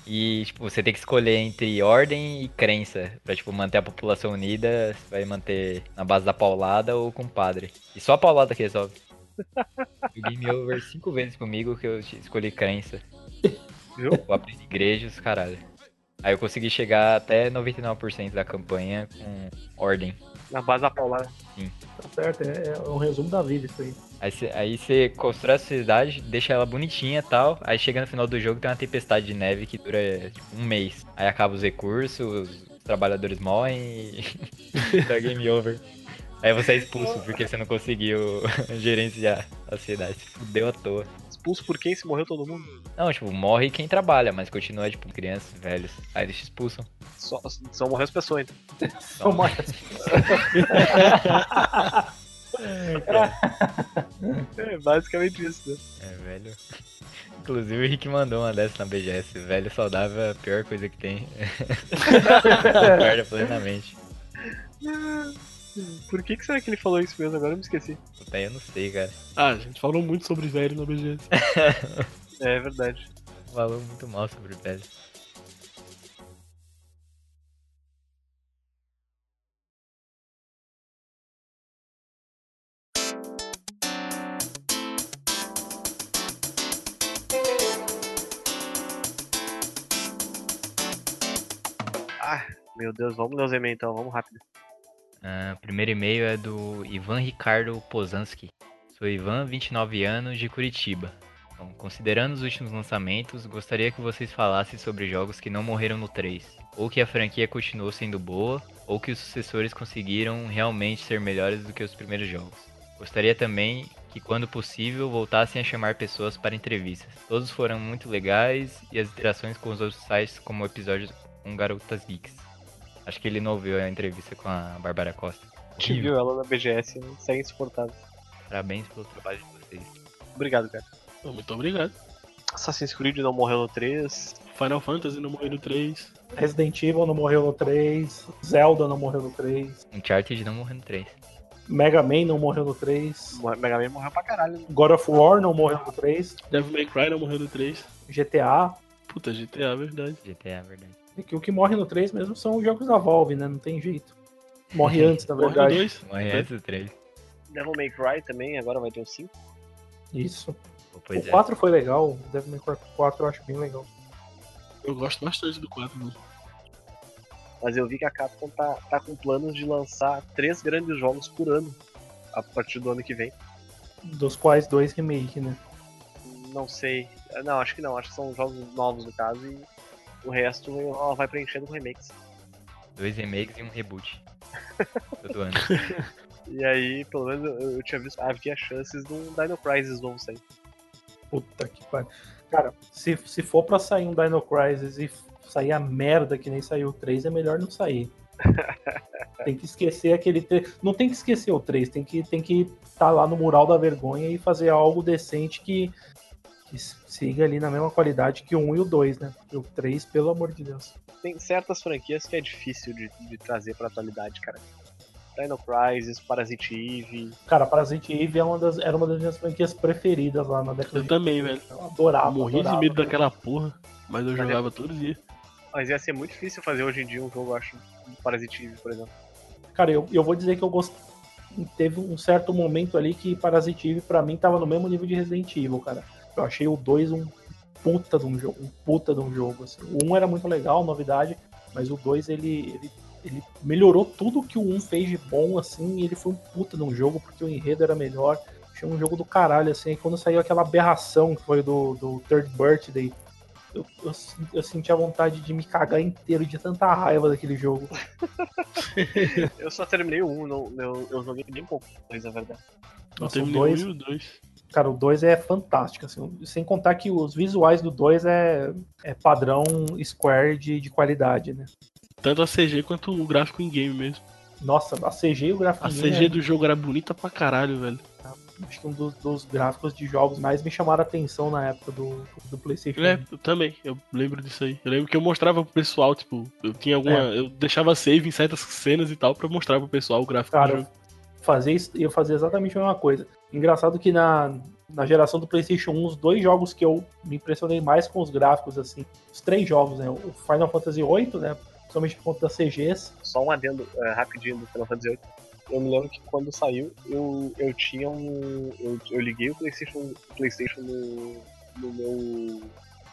e, tipo, você tem que escolher entre ordem e crença. Pra, tipo, manter a população unida, você vai manter na base da paulada ou com o padre. E só a paulada que resolve. O game over cinco vezes comigo que eu escolhi crença. Viu? Eu aprendi igrejas, caralho. Aí eu consegui chegar até 99% da campanha com ordem. Na base da paulada. Tá certo, é, é um resumo da vida isso aí. Aí você aí você constrói a cidade, deixa ela bonitinha e tal. Aí chega no final do jogo tem uma tempestade de neve que dura tipo, um mês. Aí acaba os recursos, os trabalhadores morrem e. dá game over. Aí você é expulso porque você não conseguiu gerenciar a cidade. Fudeu à toa. Expulso por quem se morreu todo mundo? Não, tipo, morre quem trabalha, mas continua, tipo, crianças, velhos. Aí eles te expulsam. Só, só morreu as pessoas então. São mais. É basicamente isso, né? É, velho. Inclusive o Rick mandou uma dessa na BGS. Velho saudável é a pior coisa que tem. Concorda plenamente. Por que, que será que ele falou isso mesmo? Agora eu me esqueci. Aí eu não sei, cara. Ah, a gente falou muito sobre velho na BGS. É verdade. Falou muito mal sobre velho. Ah, meu Deus, vamos ler os e-mails então, vamos rápido. O primeiro e-mail é do Ivan Ricardo Pozansky. Sou Ivan, 29 anos, de Curitiba. Bom, considerando os últimos lançamentos, gostaria que vocês falassem sobre jogos que não morreram no 3. Ou que a franquia continuou sendo boa, ou que os sucessores conseguiram realmente ser melhores do que os primeiros jogos. Gostaria também que, quando possível, voltassem a chamar pessoas para entrevistas. Todos foram muito legais e as interações com os outros sites, como o episódio com Garotas Geeks. Acho que ele não ouviu a entrevista com a Bárbara Costa. Gente viu ela na BGS, né? segue insuportável. Parabéns pelo trabalho de vocês. Obrigado, cara. Muito obrigado. Assassin's Creed não morreu no 3. Final Fantasy não morreu no 3. Resident Evil não morreu no 3. Zelda não morreu no 3. Uncharted não morreu no 3. Mega Man não morreu no 3. Mo- Mega Man morreu pra caralho. né? God of War não morreu no 3. Devil May Cry não morreu no 3. GTA. Puta, GTA, verdade. GTA, é verdade. É que o que morre no 3 mesmo são os jogos da Valve, né? Não tem jeito. Morre antes, na no verdade. 2. Morre antes do 3. Devil May Cry também, agora vai ter o 5. Isso. Pois o é. 4 foi legal. O Devil May Cry 4 eu acho bem legal. Eu gosto bastante do 4. Né? Mas eu vi que a Capcom tá, tá com planos de lançar três grandes jogos por ano. A partir do ano que vem. Dos quais dois remake, né? Não sei. Não, acho que não. Acho que são jogos novos no caso e o resto ela vai preenchendo com remakes. Dois remakes e um reboot. Todo ano. E aí, pelo menos, eu, eu tinha visto, havia chances de um Dino Crisis novo sair. Puta que pariu. Cara, se, se for pra sair um Dino Crisis e sair a merda que nem saiu o 3, é melhor não sair. tem que esquecer aquele 3. Não tem que esquecer o 3, tem que tem que estar tá lá no mural da vergonha e fazer algo decente que, que siga ali na mesma qualidade que o 1 e o 2, né? E o 3, pelo amor de Deus. Tem certas franquias que é difícil de, de trazer pra atualidade, cara. Dino Crisis, Parasite Eve. Cara, Parasite Eve é uma das, era uma das minhas franquias preferidas lá na década Eu de... também, velho. Eu adorava. Morri adorava, de medo cara. daquela porra, mas eu Mas é- jogava todo dia. Mas ia ser muito difícil fazer hoje em dia um jogo, eu acho, Parasite Eve, por exemplo. Cara, eu, eu vou dizer que eu gost... Teve um certo momento ali que Parasite Eve pra mim tava no mesmo nível de Resident Evil, cara. Eu achei o 2 um puta de um jogo, um puta de um jogo. Assim. O 1 era muito legal, novidade, mas o 2 ele, ele, ele melhorou tudo que o 1 fez de bom, assim, e ele foi um puta de um jogo, porque o enredo era melhor. Achei um jogo do caralho, assim, e quando saiu aquela aberração que foi do, do Third Birthday, eu, eu, eu senti a vontade de me cagar inteiro de tanta raiva daquele jogo. Eu só terminei o 1, não, eu, eu joguei bem pouco, mas é verdade. Eu Nossa, o terminei dois- o 1 e o 2. Cara, o 2 é fantástico, assim, sem contar que os visuais do 2 é, é padrão Square de, de qualidade, né? Tanto a CG quanto o gráfico em game mesmo. Nossa, a CG e o gráfico A CG é, do jogo era bonita pra caralho, velho. acho que um dos, dos gráficos de jogos mais me chamaram a atenção na época do, do PlayStation. É, eu também, eu lembro disso aí. Eu lembro que eu mostrava pro pessoal, tipo, eu tinha alguma. É. Eu deixava save em certas cenas e tal pra mostrar pro pessoal o gráfico do Cara, jogo. Fazer isso, eu fazia exatamente a mesma coisa. Engraçado que na, na geração do PlayStation 1, os dois jogos que eu me impressionei mais com os gráficos, assim, os três jogos, né? O Final Fantasy VIII, né? Principalmente por conta das CGs. Só um adendo é, rapidinho do Final Fantasy VIII. Eu me lembro que quando saiu, eu, eu tinha um. Eu, eu liguei o PlayStation, PlayStation no, no meu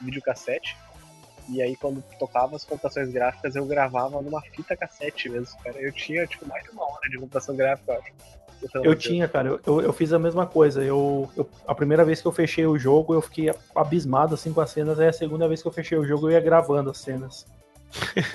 videocassete. E aí quando tocava as computações gráficas, eu gravava numa fita cassete mesmo, cara. Eu tinha tipo mais de uma hora de computação gráfica, eu acho. Eu tinha, cara, eu- eu, fiz a mesma coisa. Eu, eu- a primeira vez que eu fechei o jogo, eu fiquei abismado assim com as cenas. Aí a segunda vez que eu fechei o jogo, eu ia gravando as cenas.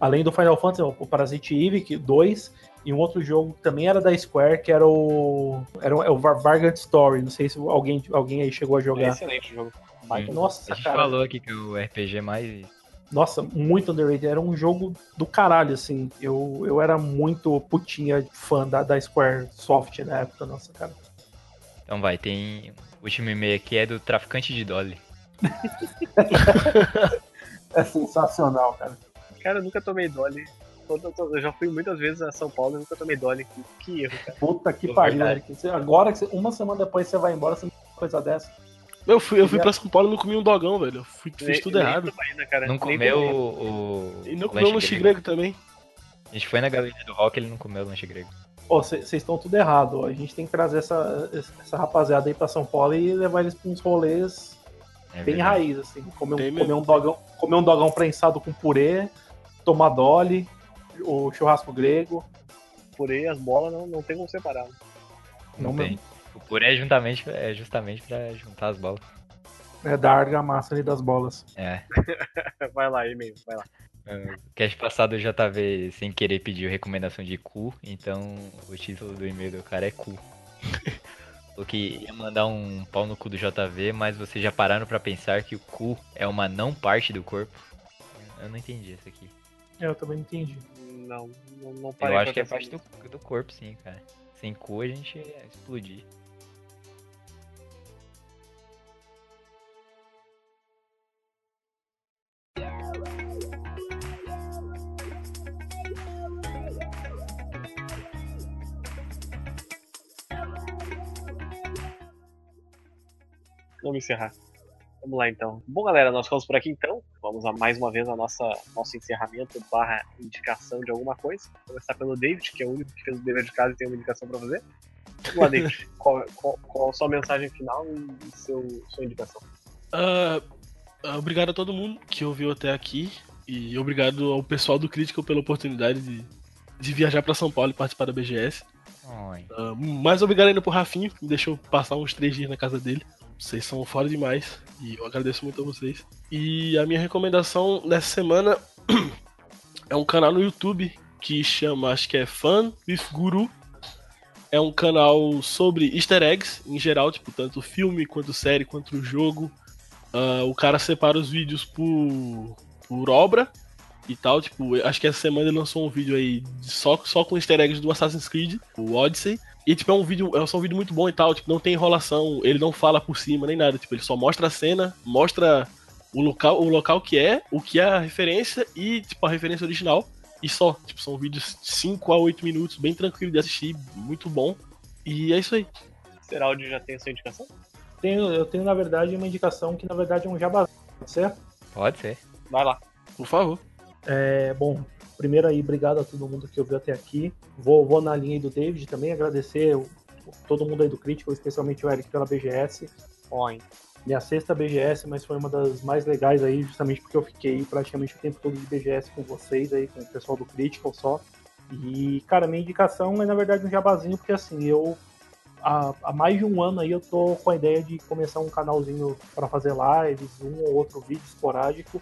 Além do Final Fantasy, o Parasite Eve que- 2 e um outro jogo que também era da Square, que era o era o, é o Vargant Story. Não sei se alguém, alguém aí chegou a É jogar. excelente o jogo. Baita Nossa, A gente cara. falou aqui que o RPG mais. Nossa, muito underrated. Era um jogo do caralho, assim. Eu, eu era muito putinha fã da, da Square Soft na época, nossa, cara. Então vai, tem. O último e-mail aqui é do traficante de Dolly. É sensacional, cara. Cara, eu nunca tomei Dolly. Todo- todo- Eu já fui muitas vezes a São Paulo e nunca tomei Dolly. Que, que erro, cara. Puta que É pariu, verdade. Eric. Você- Agora, que você- uma semana depois você vai embora, você não uma coisa dessa. Eu fui, eu fui pra São Paulo e não comi um dogão, velho. Eu fui, fiz Nem- tudo nem errado. Tubaína, cara. Não comeu o. o E não o comeu um lanche grego também. A gente foi na galeria do rock ele não comeu o lanche grego. Pô, vocês estão tudo errado. ó. A gente tem que trazer essa, essa rapaziada aí pra São Paulo e levar eles pra uns rolês É bem verdade. raiz, assim. Comer um, comer, um dogão, comer um dogão prensado com purê, tomar dolly, o churrasco grego. Purê e as bolas não, não tem como separar. Não Não tem. O puré é, juntamente, é justamente pra juntar as bolas. É da argamassa ali das bolas. É. Vai lá, e-mail, vai lá. O cast passado o JV sem querer pediu recomendação de cu, então o título do e-mail do cara é cu. Falou que ia mandar um pau no cu do JV, mas vocês já pararam pra pensar que o cu é uma não parte do corpo? Eu não entendi isso aqui. É, eu também entendi. Não, não, não parei Eu acho que é parte do, do corpo, sim, cara. Sem cu a gente ia explodir. Vamos encerrar. Vamos lá então. Bom, galera, nós ficamos por aqui então. Vamos a mais uma vez a nossa nosso encerramento barra indicação de alguma coisa. Vou começar pelo David, que é o único que fez o dever de casa e tem uma indicação pra fazer. Vamos lá, David. qual, qual, qual a sua mensagem final e seu, sua indicação? Ah, obrigado a todo mundo que ouviu até aqui. E obrigado ao pessoal do Critical pela oportunidade de, de viajar pra São Paulo e participar da BGS. Ai. Ah, mais obrigado ainda pro Rafinho, que me deixou passar uns três dias na casa dele. Vocês são fora demais e eu agradeço muito a vocês. E a minha recomendação nessa semana é um canal no YouTube que chama, acho que é Fun with Guru. é um canal sobre easter eggs em geral, tipo, tanto filme, quanto série, quanto jogo. Uh, o cara separa os vídeos por, por obra e tal. Tipo, acho que essa semana ele lançou um vídeo aí só, só com easter eggs do Assassin's Creed, o Odyssey. E, tipo, é um vídeo, é só um vídeo muito bom e tal, tipo, não tem enrolação, ele não fala por cima nem nada, tipo, ele só mostra a cena, mostra o local, o local que é, o que é a referência e, tipo, a referência original. E só, tipo, são vídeos 5 a 8 minutos, bem tranquilo de assistir, muito bom. E é isso aí. Seraldi já tem a sua indicação? Tenho, eu tenho, na verdade, uma indicação que, na verdade, é um jabá. Pode ser? Pode ser. Vai lá. Por favor. É, bom, primeiro aí, obrigado a todo mundo que ouviu até aqui. Vou, vou na linha aí do David também, agradecer todo mundo aí do Crítico, especialmente o Eric pela BGS. Oi. Minha sexta BGS, mas foi uma das mais legais aí, justamente porque eu fiquei praticamente o tempo todo de BGS com vocês aí, com o pessoal do Critical só. E, cara, minha indicação é na verdade um jabazinho, porque assim, eu há, há mais de um ano aí eu tô com a ideia de começar um canalzinho para fazer lives, um ou outro vídeo esporádico.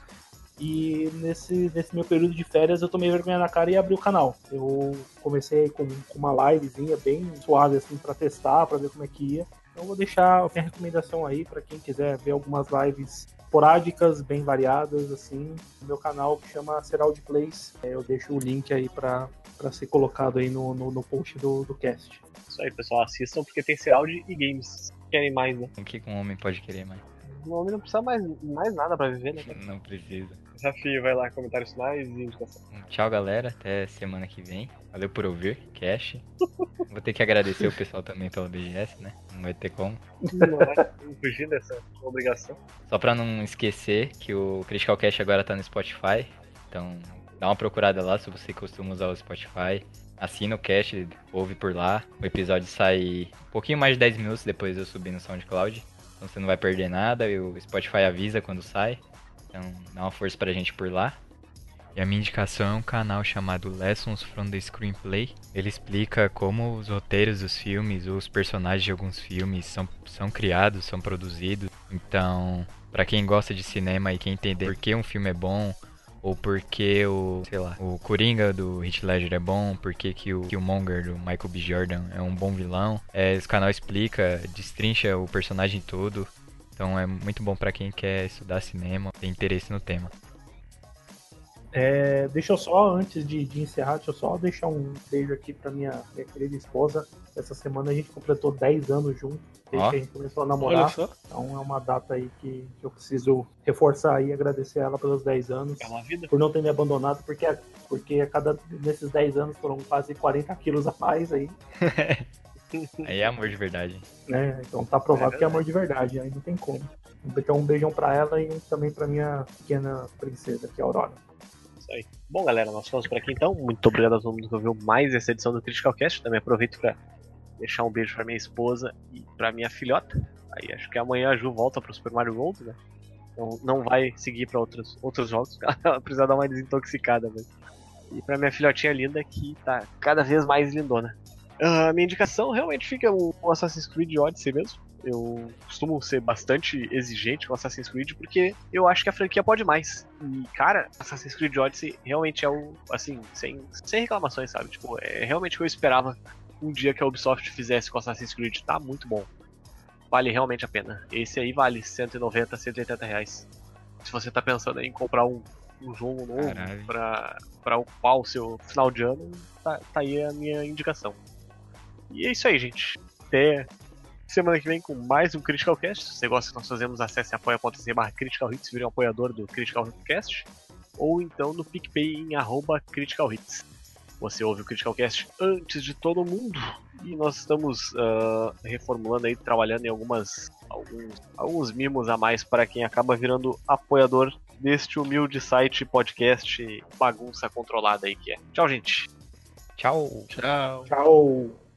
E nesse, nesse meu período de férias eu tomei vergonha na cara e abri o canal. Eu comecei com, com uma livezinha bem suave assim para testar, para ver como é que ia. Então vou deixar a minha recomendação aí para quem quiser ver algumas lives esporádicas, bem variadas, assim, no meu canal que chama Seraldi Plays. É, eu deixo o link aí para ser colocado aí no, no, no, post do, do cast. Isso aí, pessoal, assistam porque tem Seraldi e games. Querem mais, né? O que um homem pode querer mais? Um homem não precisa mais, mais nada para viver, né? Não precisa. Desafio, vai lá, comentários finais e indicação. Tchau, galera. Até semana que vem. Valeu por ouvir, Cash. Vou ter que agradecer o pessoal também pela BGS, né? Não vai ter como. Não vai fugir dessa obrigação. Só pra não esquecer que o Critical Cash agora tá no Spotify. Então, dá uma procurada lá se você costuma usar o Spotify. Assina o cast, ouve por lá. O episódio sai um pouquinho mais de 10 minutos depois eu subir no SoundCloud. Então você não vai perder nada. E o Spotify avisa quando sai. Então dá uma força pra gente por lá. E a minha indicação é um canal chamado Lessons from the Screenplay. Ele explica como os roteiros dos filmes, os personagens de alguns filmes são, são criados, são produzidos. Então, para quem gosta de cinema e quer entender por que um filme é bom, ou porque o, sei lá, o Coringa do Heath Ledger é bom, porque que o Killmonger do Michael B. Jordan é um bom vilão. É, esse canal explica, destrincha o personagem todo. Então é muito bom para quem quer estudar cinema, tem interesse no tema. É, deixa eu só, antes de, de, encerrar, deixa eu só deixar um beijo aqui pra minha, minha querida esposa. Essa semana a gente completou 10 anos juntos, desde oh. que a gente começou a namorar. Então é uma data aí que, que eu preciso reforçar e agradecer ela pelos 10 anos. É. Por não ter me abandonado, porque, porque a cada, nesses 10 anos foram quase 40 quilos a mais aí. aí é amor de verdade. É, então tá provado é que é amor de verdade, aí não tem como. Então um beijão pra ela e também pra minha pequena princesa, que é a Aurora. Aí. Bom, galera, nós ficamos por aqui então. Muito obrigado a todo mundo que ouviu mais essa edição do Critical Cast. Também aproveito para deixar um beijo para minha esposa e para minha filhota. Aí acho que amanhã a Ju volta pro Super Mario World, né? Então não vai seguir para outros, outros jogos. Ela precisa dar uma desintoxicada mesmo. E pra minha filhotinha linda que tá cada vez mais lindona. Uh, minha indicação realmente fica o Assassin's Creed Odyssey mesmo. Eu costumo ser bastante exigente com Assassin's Creed porque eu acho que a franquia pode mais. E, cara, Assassin's Creed Odyssey realmente é o, assim, sem, sem reclamações, sabe? Tipo, é realmente o que eu esperava um dia que a Ubisoft fizesse com Assassin's Creed. Tá muito bom. Vale realmente a pena. Esse aí vale 190, 180 reais. Se você tá pensando em comprar um, um jogo novo pra, pra ocupar o seu final de ano, tá, tá aí a minha indicação. E é isso aí, gente. Até Semana que vem com mais um Critical Cast. Se você gosta que nós fazemos, acesse apoia.se barra Critical Hits, vire um apoiador do Critical Cast. Ou então no PicPay em arroba Critical Hits. Você ouve o Critical Cast antes de todo mundo. E nós estamos uh, reformulando aí, trabalhando em algumas alguns, alguns mimos a mais para quem acaba virando apoiador deste humilde site podcast bagunça controlada aí que é. Tchau, gente. Tchau. Tchau. Tchau.